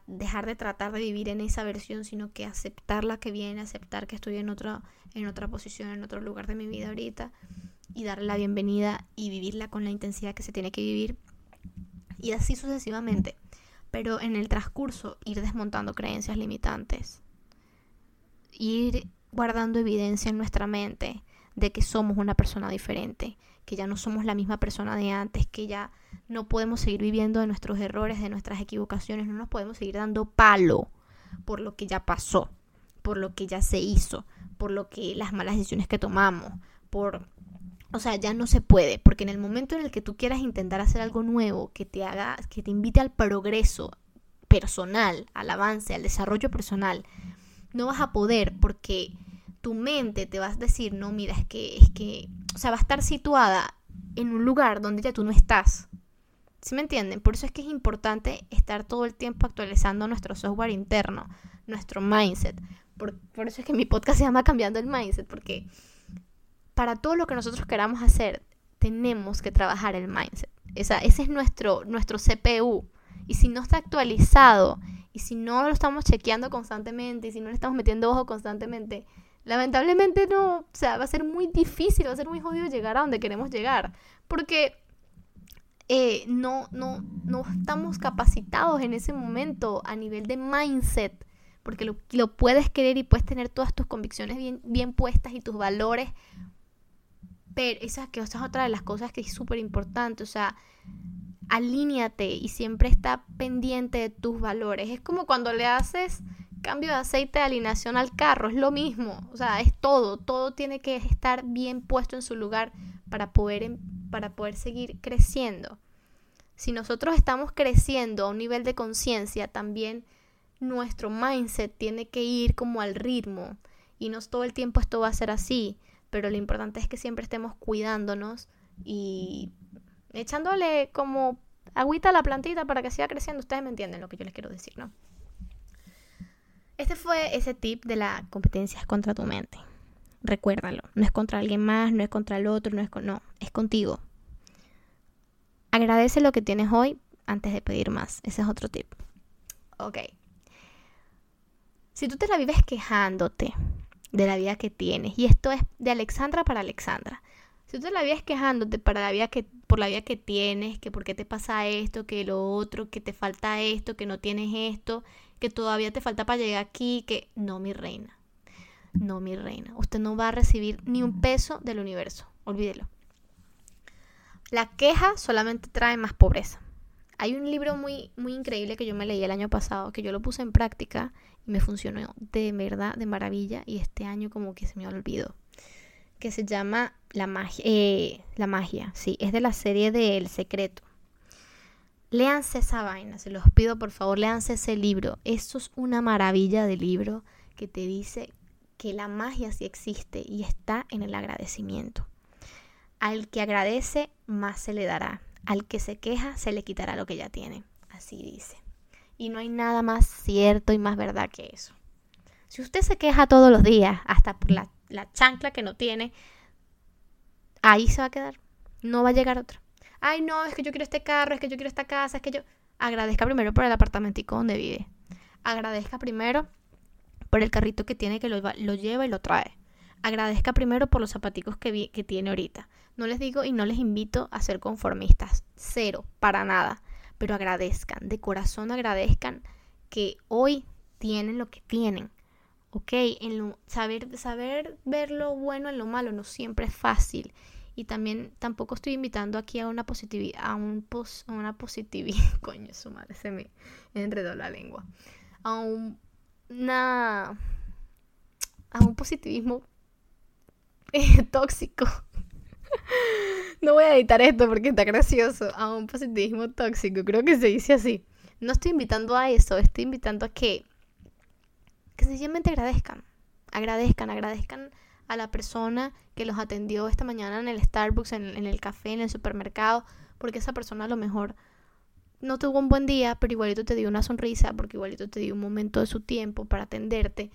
dejar de tratar de vivir en esa versión, sino que aceptar la que viene, aceptar que estoy en otra, en otra posición, en otro lugar de mi vida ahorita y darle la bienvenida y vivirla con la intensidad que se tiene que vivir y así sucesivamente. Pero en el transcurso ir desmontando creencias limitantes, ir guardando evidencia en nuestra mente de que somos una persona diferente, que ya no somos la misma persona de antes, que ya no podemos seguir viviendo de nuestros errores, de nuestras equivocaciones, no nos podemos seguir dando palo por lo que ya pasó, por lo que ya se hizo, por lo que las malas decisiones que tomamos, por o sea, ya no se puede, porque en el momento en el que tú quieras intentar hacer algo nuevo, que te haga, que te invite al progreso personal, al avance, al desarrollo personal, no vas a poder porque tu mente te vas a decir, no, mira, es que, es que, o sea, va a estar situada en un lugar donde ya tú no estás. ¿Sí me entienden? Por eso es que es importante estar todo el tiempo actualizando nuestro software interno, nuestro mindset. Por, por eso es que mi podcast se llama Cambiando el Mindset, porque para todo lo que nosotros queramos hacer, tenemos que trabajar el mindset. Esa, ese es nuestro, nuestro CPU. Y si no está actualizado, y si no lo estamos chequeando constantemente, y si no le estamos metiendo ojo constantemente, lamentablemente no, o sea, va a ser muy difícil, va a ser muy jodido llegar a donde queremos llegar, porque eh, no, no, no estamos capacitados en ese momento a nivel de mindset, porque lo, puedes querer y puedes tener todas tus convicciones bien, bien puestas y tus valores, pero esa, que esa es otra de las cosas que es súper importante, o sea, alíñate y siempre está pendiente de tus valores. Es como cuando le haces cambio de aceite de alineación al carro, es lo mismo, o sea, es todo, todo tiene que estar bien puesto en su lugar para poder, em, para poder seguir creciendo. Si nosotros estamos creciendo a un nivel de conciencia, también nuestro mindset tiene que ir como al ritmo y no todo el tiempo esto va a ser así, pero lo importante es que siempre estemos cuidándonos y echándole como agüita a la plantita para que siga creciendo. Ustedes me entienden lo que yo les quiero decir, ¿no? Este fue ese tip de la competencia contra tu mente. Recuérdalo, no es contra alguien más, no es contra el otro, no es con, no, es contigo. Agradece lo que tienes hoy antes de pedir más. Ese es otro tip. Ok. Si tú te la vives quejándote de la vida que tienes, y esto es de Alexandra para Alexandra, si tú te la vives quejándote para la vida que, por la vida que tienes, que por qué te pasa esto, que lo otro, que te falta esto, que no tienes esto, que todavía te falta para llegar aquí, que no, mi reina. No, mi reina. Usted no va a recibir ni un peso del universo. Olvídelo. La queja solamente trae más pobreza. Hay un libro muy, muy increíble que yo me leí el año pasado, que yo lo puse en práctica y me funcionó de verdad, de maravilla, y este año como que se me olvidó. Que se llama La magia, eh, La magia, sí, es de la serie de El Secreto. Léanse esa vaina, se los pido por favor, léanse ese libro. Esto es una maravilla de libro que te dice que la magia sí existe y está en el agradecimiento. Al que agradece, más se le dará. Al que se queja, se le quitará lo que ya tiene. Así dice. Y no hay nada más cierto y más verdad que eso. Si usted se queja todos los días, hasta por la, la chancla que no tiene, ahí se va a quedar. No va a llegar otra. Ay, no, es que yo quiero este carro, es que yo quiero esta casa, es que yo... Agradezca primero por el apartamentico donde vive. Agradezca primero por el carrito que tiene que lo, lleva y lo trae agradezca primero por los zapaticos que, que tiene ahorita. No les digo y no les invito a ser conformistas, cero, para nada, pero agradezcan, de corazón agradezcan que hoy tienen lo que tienen. ¿Ok? En saber, saber ver lo bueno en lo malo no siempre es fácil. Y también tampoco estoy invitando aquí a una positividad, a, un pos, a una positividad, coño, su madre, se me enredó la lengua. A un, una, a un positivismo tóxico. no voy a editar esto porque está gracioso. A un positivismo tóxico, creo que se dice así. No estoy invitando a eso, estoy invitando a que, que sencillamente agradezcan. Agradezcan, agradezcan a la persona que los atendió esta mañana en el Starbucks, en, el café, en el supermercado, porque esa persona a lo mejor no tuvo un buen día, pero igualito te dio una sonrisa, porque igualito te dio un momento de su tiempo para atenderte,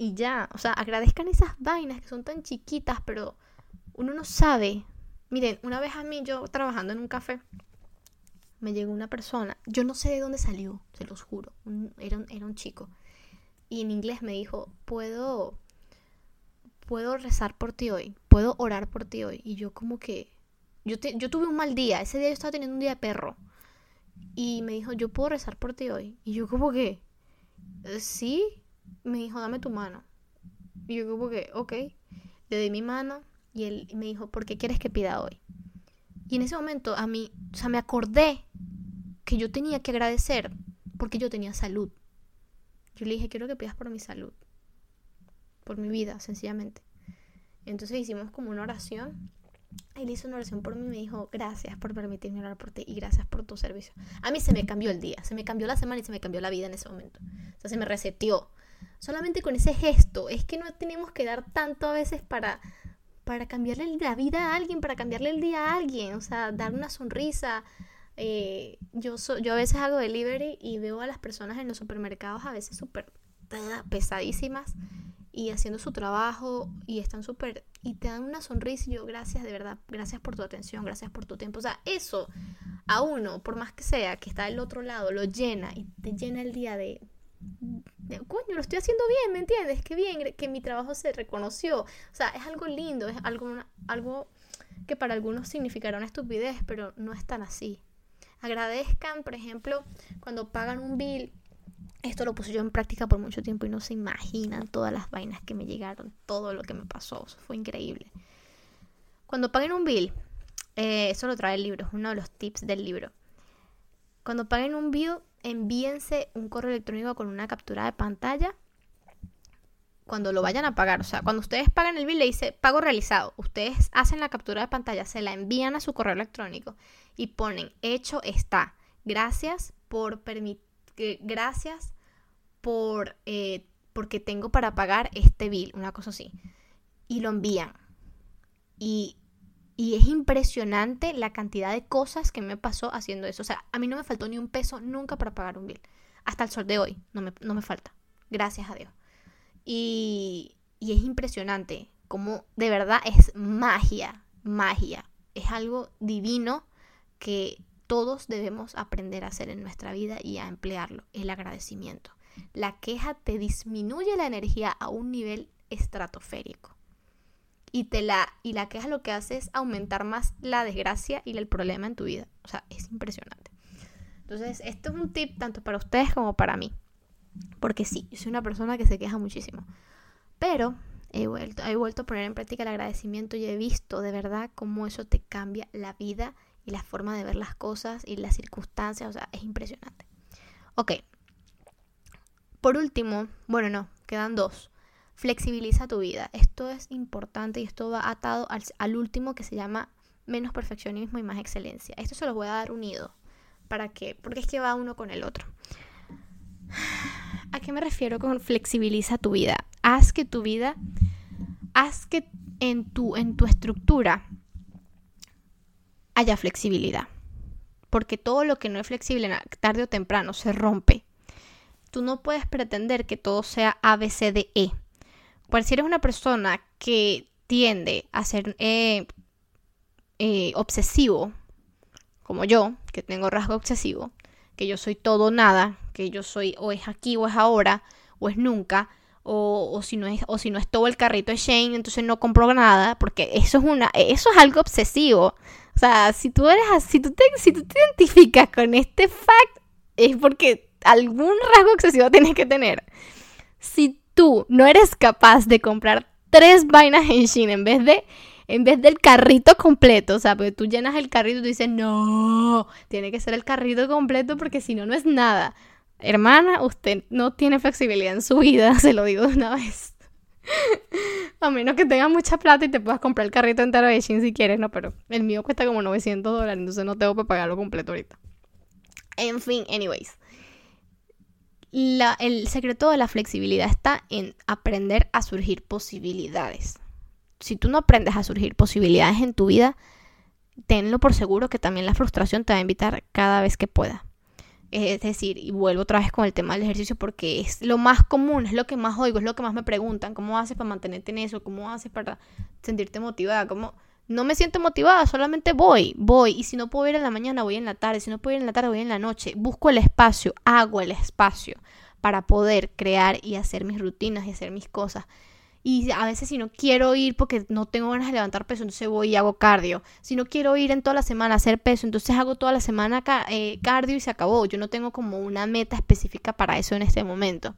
y ya, o sea, agradezcan esas vainas que son tan chiquitas, pero uno no sabe. Miren, una vez a mí, yo trabajando en un café, me llegó una persona, yo no sé de dónde salió, se los juro, era, un, era un chico. Y en inglés me dijo, puedo, puedo rezar por ti hoy, puedo orar por ti hoy. Y yo como que, yo, yo tuve un mal día, ese día yo estaba teniendo un día de perro. Y me dijo, yo puedo rezar por ti hoy. Y yo como que, sí, me dijo, dame tu mano. Y yo como que, ok, le di mi mano y él me dijo, ¿por qué quieres que pida hoy? Y en ese momento a mí, o sea, me acordé que yo tenía que agradecer porque yo tenía salud. Yo le dije, quiero que pidas por mi salud, por mi vida, sencillamente. Entonces hicimos como una oración. Él hizo una oración por mí y me dijo, gracias por permitirme orar por ti y gracias por tu servicio. A mí se me cambió el día, se me cambió la semana y se me cambió la vida en ese momento. O sea, se me reseteó solamente con ese gesto. Es que no tenemos que dar tanto a veces para, para cambiarle la vida a alguien, para cambiarle el día a alguien. O sea, dar una sonrisa. Eh, yo, yo a veces hago delivery y veo a las personas en los supermercados a veces súper pesadísimas y haciendo su trabajo y están súper y te dan una sonrisa y yo gracias de verdad, gracias por tu atención, gracias por tu tiempo. O sea, eso a uno, por más que sea, que está del otro lado, lo llena y te llena el día de, coño, lo estoy haciendo bien, ¿me entiendes? Qué bien que mi trabajo se reconoció. O sea, es algo lindo, es algo, algo que para algunos significará una estupidez, pero no es tan así. Agradezcan, por ejemplo, cuando pagan un bill. Esto lo puse yo en práctica por mucho tiempo y no se imaginan todas las vainas que me llegaron, todo lo que me pasó. fue increíble. Cuando paguen un bill, eh, eso lo trae el libro, es uno de los tips del libro. Cuando paguen un bill, envíense un correo electrónico con una captura de pantalla cuando lo vayan a pagar. O sea, cuando ustedes pagan el bill, le dice pago realizado. Ustedes hacen la captura de pantalla, se la envían a su correo electrónico y ponen hecho está. Gracias por permitir. Gracias por. Eh, porque tengo para pagar este bill, una cosa así. Y lo envían. Y y es impresionante la cantidad de cosas que me pasó haciendo eso. O sea, a mí no me faltó ni un peso nunca para pagar un bill. Hasta el sol de hoy no me, no me falta. Gracias a Dios. Y, y es impresionante como de verdad es magia, magia. Es algo divino que todos debemos aprender a hacer en nuestra vida y a emplearlo, el agradecimiento. La queja te disminuye la energía a un nivel estratosférico y te la y la queja lo que hace es aumentar más la desgracia y el problema en tu vida. O sea, es impresionante. Entonces, esto es un tip tanto para ustedes como para mí. Porque sí, soy una persona que se queja muchísimo. Pero he vuelto, he vuelto a poner en práctica el agradecimiento y he visto de verdad cómo eso te cambia la vida y la forma de ver las cosas y las circunstancias, o sea, es impresionante. Ok. Por último, bueno, no, quedan dos. Flexibiliza tu vida. Esto es importante y esto va atado al, al último que se llama menos perfeccionismo y más excelencia. Esto se los voy a dar unido. ¿Para qué? Porque es que va uno con el otro. ¿A qué me refiero con flexibiliza tu vida? Haz que tu vida, haz que en tu, en tu estructura haya flexibilidad. Porque todo lo que no es flexible tarde o temprano se rompe. Tú no puedes pretender que todo sea A, B, C, D, E. Pues si eres una persona que tiende a ser eh, eh, obsesivo, como yo, que tengo rasgo obsesivo, que yo soy todo nada, que yo soy o es aquí o es ahora o es nunca, o, si no es o si no es todo el carrito de Shane, entonces no compro nada, porque eso es una eso es algo obsesivo. O sea, si tú eres así, tú te, si tú te identificas con este fact es porque algún rasgo obsesivo tienes que tener. Si tú no eres capaz de comprar tres vainas en Shein en vez de en vez del carrito completo, o sea, porque tú llenas el carrito y tú dices, no, tiene que ser el carrito completo porque si no, no es nada. Hermana, usted no tiene flexibilidad en su vida, se lo digo de una vez. A menos que tengas mucha plata y te puedas comprar el carrito entero de Shein si quieres, no, pero el mío cuesta como 900 dólares, entonces no tengo que pagarlo completo ahorita. En fin, anyways. el secreto de la flexibilidad está en aprender a surgir posibilidades si tú no aprendes a surgir posibilidades en tu vida, tenlo por seguro que también la frustración te va a invitar cada vez que pueda. Es decir, y vuelvo otra vez con el tema del ejercicio porque es lo más común, es lo que más oigo, es lo que más me preguntan, ¿cómo haces para mantenerte en eso? ¿Cómo haces para sentirte motivada? ¿Cómo? No me siento motivada, solamente voy, voy. Y si no puedo ir en la mañana, voy en la tarde. Si no puedo ir en la tarde, voy en la noche. Busco el espacio, hago el espacio para poder crear y hacer mis rutinas y hacer mis cosas. Y a veces si no quiero ir porque no tengo ganas de levantar peso, entonces voy y hago cardio. Si no quiero ir en toda la semana a hacer peso, entonces hago toda la semana eh, cardio y se acabó. Yo no tengo como una meta específica para eso en este momento.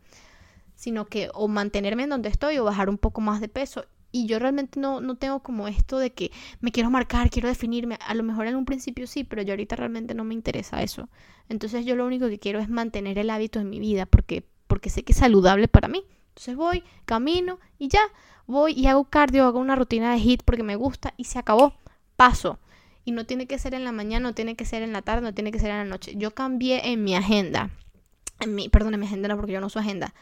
Sino que o mantenerme en donde estoy o bajar un poco más de peso. Y yo realmente no, no tengo como esto de que me quiero marcar, quiero definirme. A lo mejor en un principio sí, pero yo ahorita realmente no me interesa eso. Entonces yo lo único que quiero es mantener el hábito en mi vida porque, porque sé que es saludable para mí. Entonces voy, camino y ya, voy y hago cardio, hago una rutina de HIT porque me gusta y se acabó. Paso. Y no tiene que ser en la mañana, no tiene que ser en la tarde, no tiene que ser en la noche. Yo cambié en mi agenda. En mi, perdón, en mi agenda no, porque yo no uso agenda.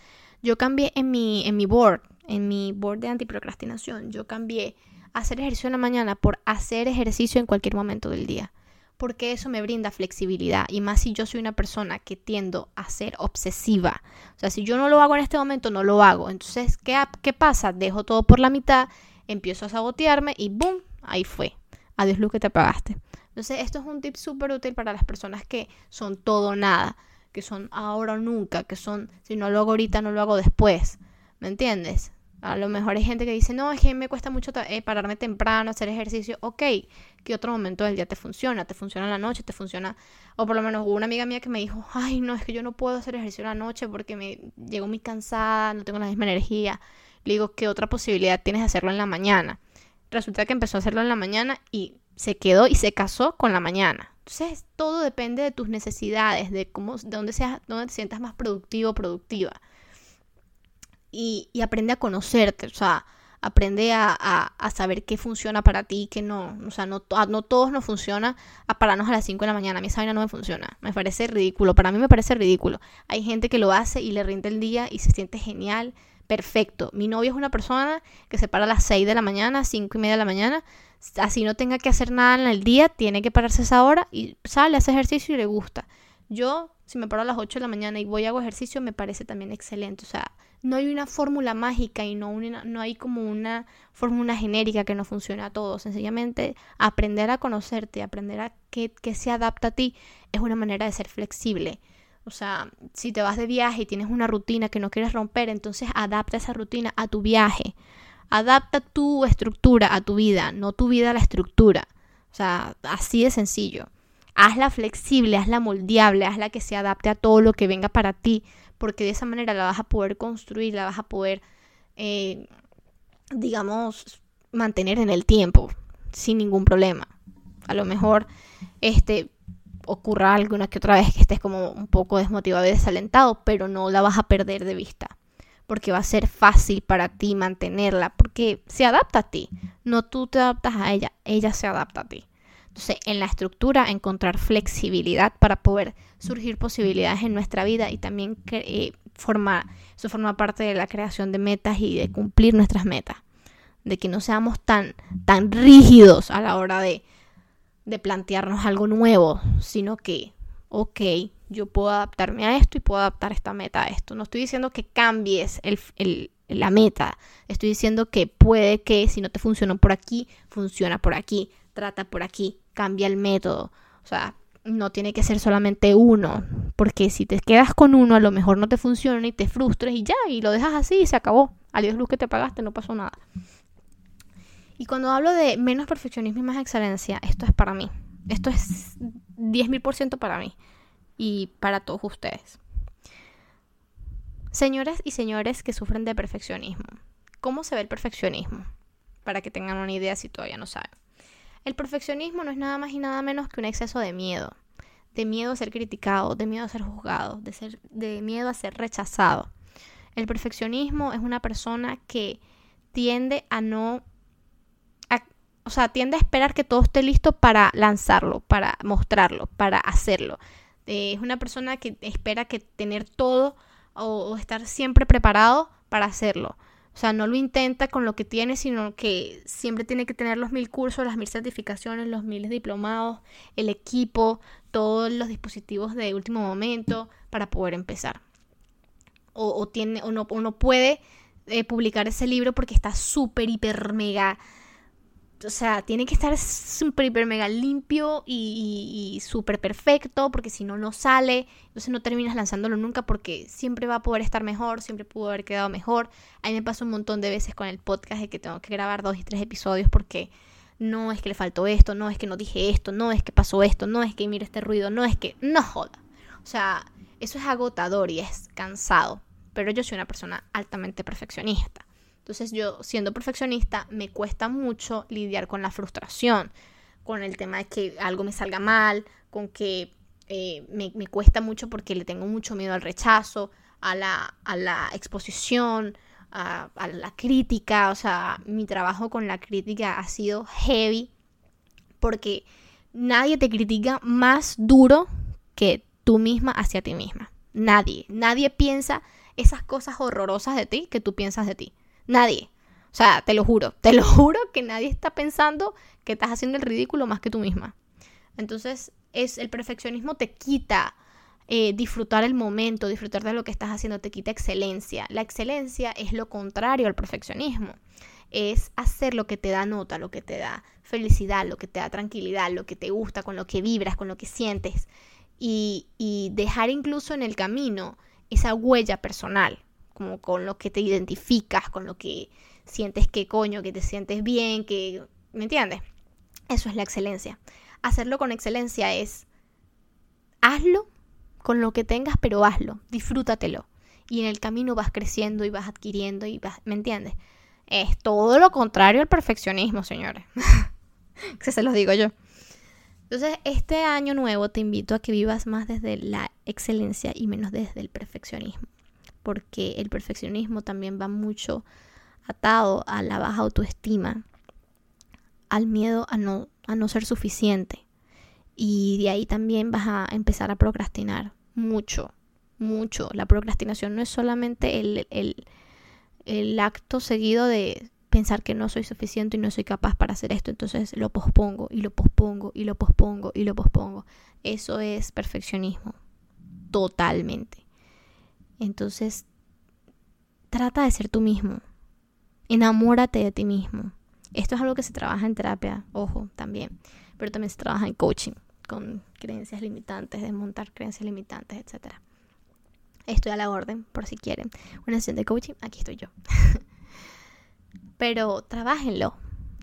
Yo cambié en mi, en mi board, en mi board de antiprocrastinación. Yo cambié hacer ejercicio en la mañana por hacer ejercicio en cualquier momento del día porque eso me brinda flexibilidad y más si yo soy una persona que tiendo a ser obsesiva. O sea, si yo no lo hago en este momento, no lo hago. Entonces, ¿qué, qué pasa? Dejo todo por la mitad, empiezo a sabotearme y ¡boom! Ahí fue. Adiós lo que te pagaste. Entonces, esto es un tip súper útil para las personas que son todo o nada, que son ahora o nunca, que son si no lo hago ahorita, no lo hago después. ¿Me entiendes? A lo mejor hay gente que dice, no, es que me cuesta mucho eh, pararme temprano, hacer ejercicio. Ok, ¿qué otro momento del día te funciona? ¿Te funciona en la noche? ¿Te funciona? O por lo menos hubo una amiga mía que me dijo, ay, no, es que yo no puedo hacer ejercicio en la noche porque me llego muy cansada, no tengo la misma energía. Le digo, ¿qué otra posibilidad tienes de hacerlo en la mañana? Resulta que empezó a hacerlo en la mañana y se quedó y se casó con la mañana. Entonces, todo depende de tus necesidades, de cómo, de dónde, seas, dónde te sientas más productivo o productiva y, aprende a conocerte, o sea, aprende a, a, saber qué funciona para ti y qué no. O sea, no, no todos nos funciona a pararnos a las 5 de la mañana. A mí esa vaina no me funciona. Me parece ridículo. Para mí me parece ridículo. Hay gente que lo hace y le rinde el día y se siente genial. Perfecto. Mi novio es una persona que se para a las 6 de la mañana, 5 y media de la mañana. Así no tenga que hacer nada en el día, tiene que pararse a esa hora y sale, hace ejercicio y le gusta. Yo, si me paro a las 8 de la mañana y voy a hago ejercicio, me parece también excelente. O sea, no hay una fórmula mágica y no, no hay como una fórmula genérica que no funcione a todos. Sencillamente aprender a conocerte, aprender a qué, se adapta a ti, es una manera de ser flexible. O sea, si te vas de viaje y tienes una rutina que no quieres romper, entonces adapta esa rutina a tu viaje. Adapta tu estructura a tu vida, no tu vida a la estructura. O sea, así de sencillo. Hazla flexible, hazla moldeable, hazla que se adapte a todo lo que venga para ti, porque de esa manera la vas a poder construir, la vas a poder eh, digamos, mantener en el tiempo sin ningún problema. A lo mejor este ocurra alguna que otra vez que estés como un poco desmotivado y desalentado, pero no la vas a perder de vista, porque va a ser fácil para ti mantenerla, porque se adapta a ti, no tú te adaptas a ella, ella se adapta a ti. Entonces, en la estructura, encontrar flexibilidad para poder surgir posibilidades en nuestra vida y también eh, formar, eso forma parte de la creación de metas y de cumplir nuestras metas de que no seamos tan, tan rígidos a la hora de, de plantearnos algo nuevo, sino que, ok, yo puedo adaptarme a esto y puedo adaptar esta meta a esto. No estoy diciendo que cambies el, la meta, estoy diciendo que puede que si no te funcionó por aquí, funciona por aquí, trata por aquí, cambia el método. O sea, no tiene que ser solamente uno, porque si te quedas con uno, a lo mejor no te funciona y te frustras y ya, y lo dejas así y se acabó. Adiós luz que te pagaste, no pasó nada. Y cuando hablo de menos perfeccionismo y más excelencia, esto es para mí. Esto es 10.000% para mí y para todos ustedes. Señoras y señores que sufren de perfeccionismo, ¿cómo se ve el perfeccionismo? Para que tengan una idea si todavía no saben. El perfeccionismo no es nada más y nada menos que un exceso de miedo. De miedo a ser criticado, de miedo a ser juzgado, de, ser, de miedo a ser rechazado. El perfeccionismo es una persona que tiende a no o sea, tiende a esperar que todo esté listo para lanzarlo, para mostrarlo, para hacerlo. Eh, es una persona que espera que tener todo o, estar siempre preparado para hacerlo. O sea, no lo intenta con lo que tiene, sino que siempre tiene que tener los mil cursos, las mil certificaciones, los miles diplomados, el equipo, todos los dispositivos de último momento para poder empezar. O, tiene, o, no, puede eh, publicar ese libro porque está súper, hiper, mega o sea, tiene que estar súper, hiper, mega limpio y, súper perfecto, porque si no, no sale. Entonces no terminas lanzándolo nunca porque siempre va a poder estar mejor, siempre pudo haber quedado mejor. A mí me pasa un montón de veces con el podcast de que tengo que grabar dos y tres episodios porque no es que le faltó esto, no es que no dije esto, no es que pasó esto, no es que mire este ruido, no es que... No joda. O sea, eso es agotador y es cansado. Pero yo soy una persona altamente perfeccionista. Entonces yo, siendo perfeccionista, me cuesta mucho lidiar con la frustración, con el tema de que algo me salga mal, con que eh, me, cuesta mucho porque le tengo mucho miedo al rechazo, a la, a la exposición, a, a, la crítica. O sea, mi trabajo con la crítica ha sido heavy porque nadie te critica más duro que tú misma hacia ti misma. Nadie. Nadie piensa esas cosas horrorosas de ti que tú piensas de ti. Nadie. O sea, te lo juro, te lo juro que nadie está pensando que estás haciendo el ridículo más que tú misma. Entonces, es el perfeccionismo te quita eh, disfrutar el momento, disfrutar de lo que estás haciendo, te quita excelencia. La excelencia es lo contrario al perfeccionismo. Es hacer lo que te da nota, lo que te da felicidad, lo que te da tranquilidad, lo que te gusta, con lo que vibras, con lo que sientes. Y, y dejar incluso en el camino esa huella personal como con lo que te identificas, con lo que sientes que coño, que te sientes bien, que... ¿Me entiendes? Eso es la excelencia. Hacerlo con excelencia es hazlo con lo que tengas, pero hazlo, disfrútatelo. Y en el camino vas creciendo y vas adquiriendo y vas, ¿me entiendes? Es todo lo contrario al perfeccionismo, señores. que se los digo yo. Entonces, este año nuevo te invito a que vivas más desde la excelencia y menos desde el perfeccionismo porque el perfeccionismo también va mucho atado a la baja autoestima, al miedo a no, a no ser suficiente. Y de ahí también vas a empezar a procrastinar mucho, mucho. La procrastinación no es solamente el, el, el acto seguido de pensar que no soy suficiente y no soy capaz para hacer esto, entonces lo pospongo y lo pospongo y lo pospongo y lo pospongo. Eso es perfeccionismo, totalmente. Entonces, trata de ser tú mismo. Enamórate de ti mismo. Esto es algo que se trabaja en terapia, ojo, también. Pero también se trabaja en coaching, con creencias limitantes, desmontar creencias limitantes, etc. Estoy a la orden, por si quieren. Una sesión de coaching, aquí estoy yo. Pero trabajenlo.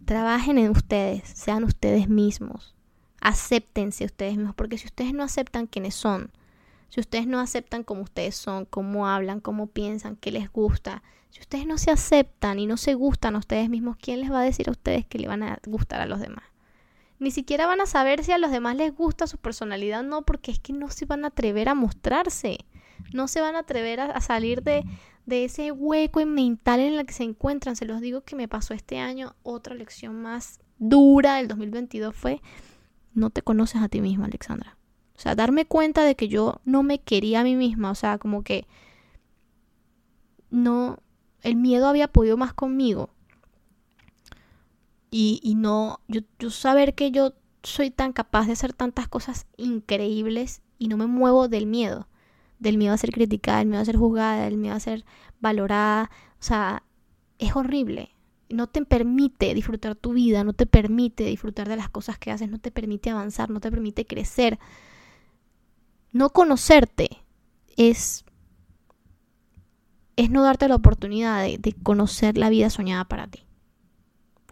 Trabajen en ustedes, sean ustedes mismos. Acéptense ustedes mismos, porque si ustedes no aceptan quiénes son, si ustedes no aceptan como ustedes son, cómo hablan, cómo piensan, qué les gusta, si ustedes no se aceptan y no se gustan a ustedes mismos, ¿quién les va a decir a ustedes que le van a gustar a los demás? Ni siquiera van a saber si a los demás les gusta su personalidad no, porque es que no se van a atrever a mostrarse. No se van a atrever a, salir de, de ese hueco mental en el que se encuentran. Se los digo que me pasó este año. Otra lección más dura del 2022 fue, no te conoces a ti misma, Alexandra. O sea, darme cuenta de que yo no me quería a mí misma. O sea, como que no, el miedo había podido más conmigo. Y, y no, yo, yo saber que yo soy tan capaz de hacer tantas cosas increíbles y no me muevo del miedo. Del miedo a ser criticada, del miedo a ser juzgada, del miedo a ser valorada. O sea, es horrible. No te permite disfrutar tu vida, no te permite disfrutar de las cosas que haces, no te permite avanzar, no te permite crecer. No conocerte es, es no darte la oportunidad de, conocer la vida soñada para ti.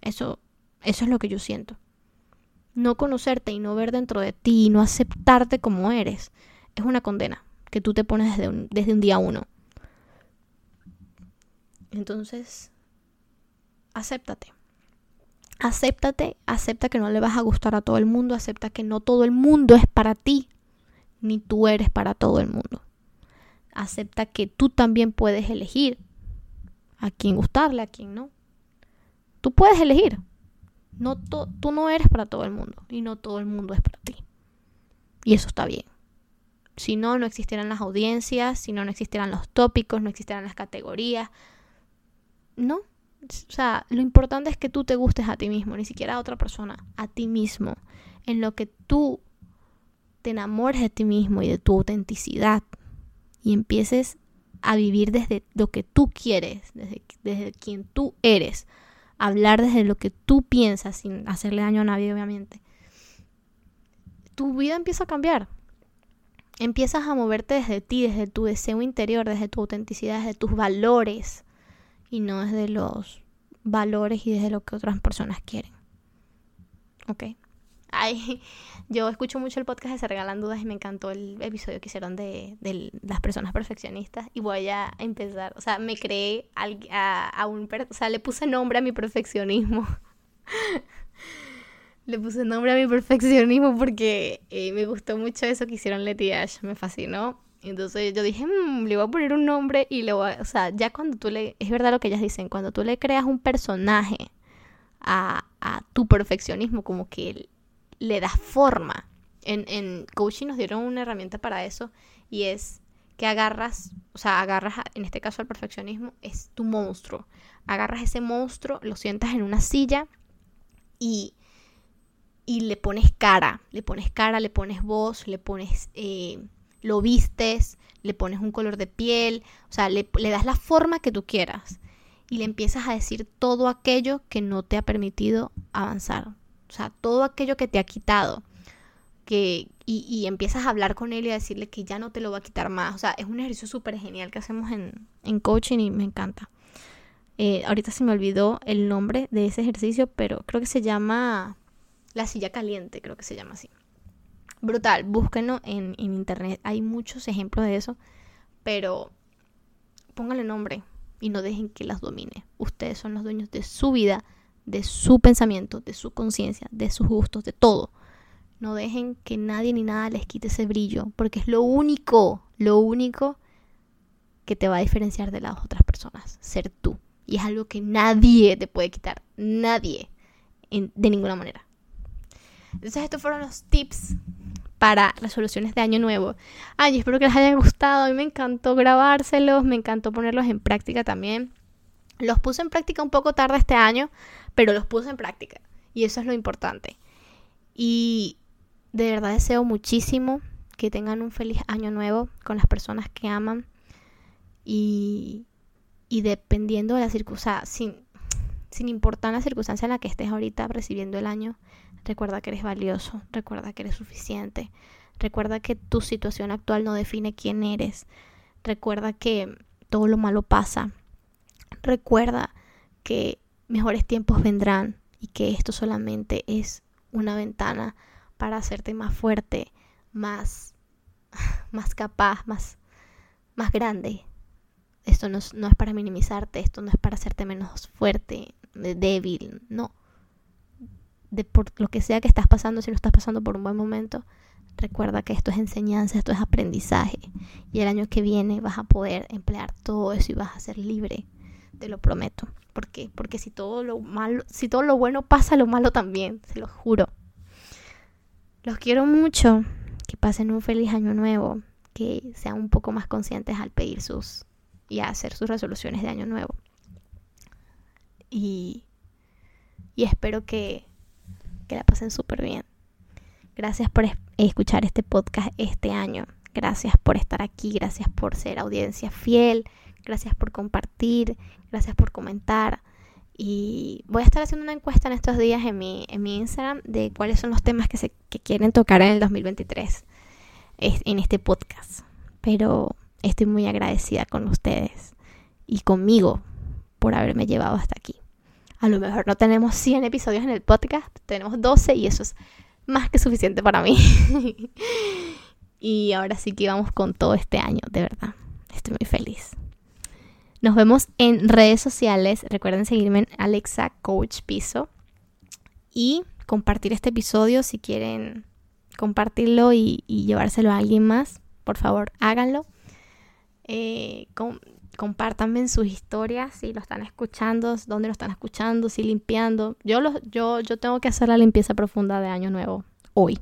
Eso, eso es lo que yo siento. No conocerte y no ver dentro de ti y no aceptarte como eres es una condena que tú te pones desde un, desde un día uno. Entonces, acéptate. Acéptate, acepta que no le vas a gustar a todo el mundo, acepta que no todo el mundo es para ti ni tú eres para todo el mundo. Acepta que tú también puedes elegir a quién gustarle, a quién no. Tú puedes elegir. No tú no eres para todo el mundo y no todo el mundo es para ti. Y eso está bien. Si no, no existieran las audiencias, si no, no existieran los tópicos, no existieran las categorías. No. O sea, lo importante es que tú te gustes a ti mismo, ni siquiera a otra persona, a ti mismo. En lo que tú te enamores de ti mismo y de tu autenticidad y empieces a vivir desde lo que tú quieres, desde, desde quien tú eres, hablar desde lo que tú piensas sin hacerle daño a nadie, obviamente, tu vida empieza a cambiar. Empiezas a moverte desde ti, desde tu deseo interior, desde tu autenticidad, desde tus valores y no desde los valores y desde lo que otras personas quieren. ¿Ok? Ay, yo escucho mucho el podcast de Se Regalan Dudas y me encantó el episodio que hicieron de, las personas perfeccionistas y voy a empezar, o sea, me creé a, un, o sea, le puse nombre a mi perfeccionismo. le puse nombre a mi perfeccionismo porque eh, me gustó mucho eso que hicieron Letty Ash, me fascinó. Entonces yo dije, mmm, le voy a poner un nombre y le voy a, o sea, ya cuando tú le, es verdad lo que ellas dicen, cuando tú le creas un personaje a, a tu perfeccionismo, como que le das forma. En, en coaching nos dieron una herramienta para eso y es que agarras, o sea, agarras, en este caso al perfeccionismo, es tu monstruo. Agarras ese monstruo, lo sientas en una silla y, y le pones cara, le pones cara, le pones voz, le pones, eh, lo vistes, le pones un color de piel, o sea, le, le das la forma que tú quieras y le empiezas a decir todo aquello que no te ha permitido avanzar, o sea, todo aquello que te ha quitado. Que, y, empiezas a hablar con él y a decirle que ya no te lo va a quitar más. O sea, es un ejercicio súper genial que hacemos en, en, coaching y me encanta. Eh, ahorita se me olvidó el nombre de ese ejercicio, pero creo que se llama la silla caliente, creo que se llama así. Brutal, búsquenlo en, en internet. Hay muchos ejemplos de eso, pero pónganle nombre y no dejen que las domine. Ustedes son los dueños de su vida de su pensamiento, de su conciencia, de sus gustos, de todo. No dejen que nadie ni nada les quite ese brillo, porque es lo único, lo único que te va a diferenciar de las otras personas, ser tú. Y es algo que nadie te puede quitar, nadie, de ninguna manera. Entonces estos fueron los tips para resoluciones de año nuevo. Ay, espero que les haya gustado. A mí me encantó grabárselos, me encantó ponerlos en práctica también. Los puse en práctica un poco tarde este año, pero los puse en práctica. Y eso es lo importante. Y de verdad deseo muchísimo que tengan un feliz año nuevo con las personas que aman. Y, y dependiendo de la circunstancia, sin, sin importar la circunstancia en la que estés ahorita recibiendo el año, recuerda que eres valioso, recuerda que eres suficiente, recuerda que tu situación actual no define quién eres, recuerda que todo lo malo pasa, recuerda que mejores tiempos vendrán y que esto solamente es una ventana para hacerte más fuerte, más más capaz, más, más grande. Esto no es, no es para minimizarte, esto no es para hacerte menos fuerte, débil, no. De por lo que sea que estás pasando, si no estás pasando por un buen momento, recuerda que esto es enseñanza, esto es aprendizaje. Y el año que viene vas a poder emplear todo eso y vas a ser libre, te lo prometo. ¿Por qué? Porque si todo lo malo, si todo lo bueno pasa, lo malo también, se lo juro. Los quiero mucho, que pasen un feliz año nuevo, que sean un poco más conscientes al pedir sus y a hacer sus resoluciones de año nuevo. Y, y espero que, que la pasen súper bien. Gracias por escuchar este podcast este año. Gracias por estar aquí, gracias por ser audiencia fiel, gracias por compartir, gracias por comentar. Y voy a estar haciendo una encuesta en estos días en mi, en mi Instagram de cuáles son los temas que, se, que quieren tocar en el 2023 en este podcast. Pero estoy muy agradecida con ustedes y conmigo por haberme llevado hasta aquí. A lo mejor no tenemos 100 episodios en el podcast, tenemos 12 y eso es más que suficiente para mí. y ahora sí que vamos con todo este año, de verdad. Estoy muy feliz. Nos vemos en redes sociales. Recuerden seguirme en Alexa Coach Piso. Y compartir este episodio si quieren compartirlo y, llevárselo a alguien más. Por favor, háganlo. Eh, compártanme en sus historias si lo están escuchando, dónde lo están escuchando, si limpiando. Yo, yo, yo tengo que hacer la limpieza profunda de Año Nuevo hoy.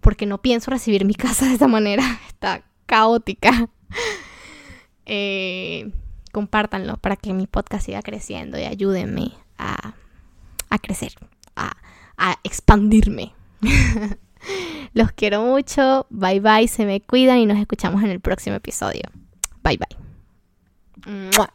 Porque no pienso recibir mi casa de esa manera. Está caótica. Eh, compártanlo para que mi podcast siga creciendo y ayúdenme a, crecer, a, a expandirme. Los quiero mucho, bye bye, se me cuidan y nos escuchamos en el próximo episodio. Bye bye.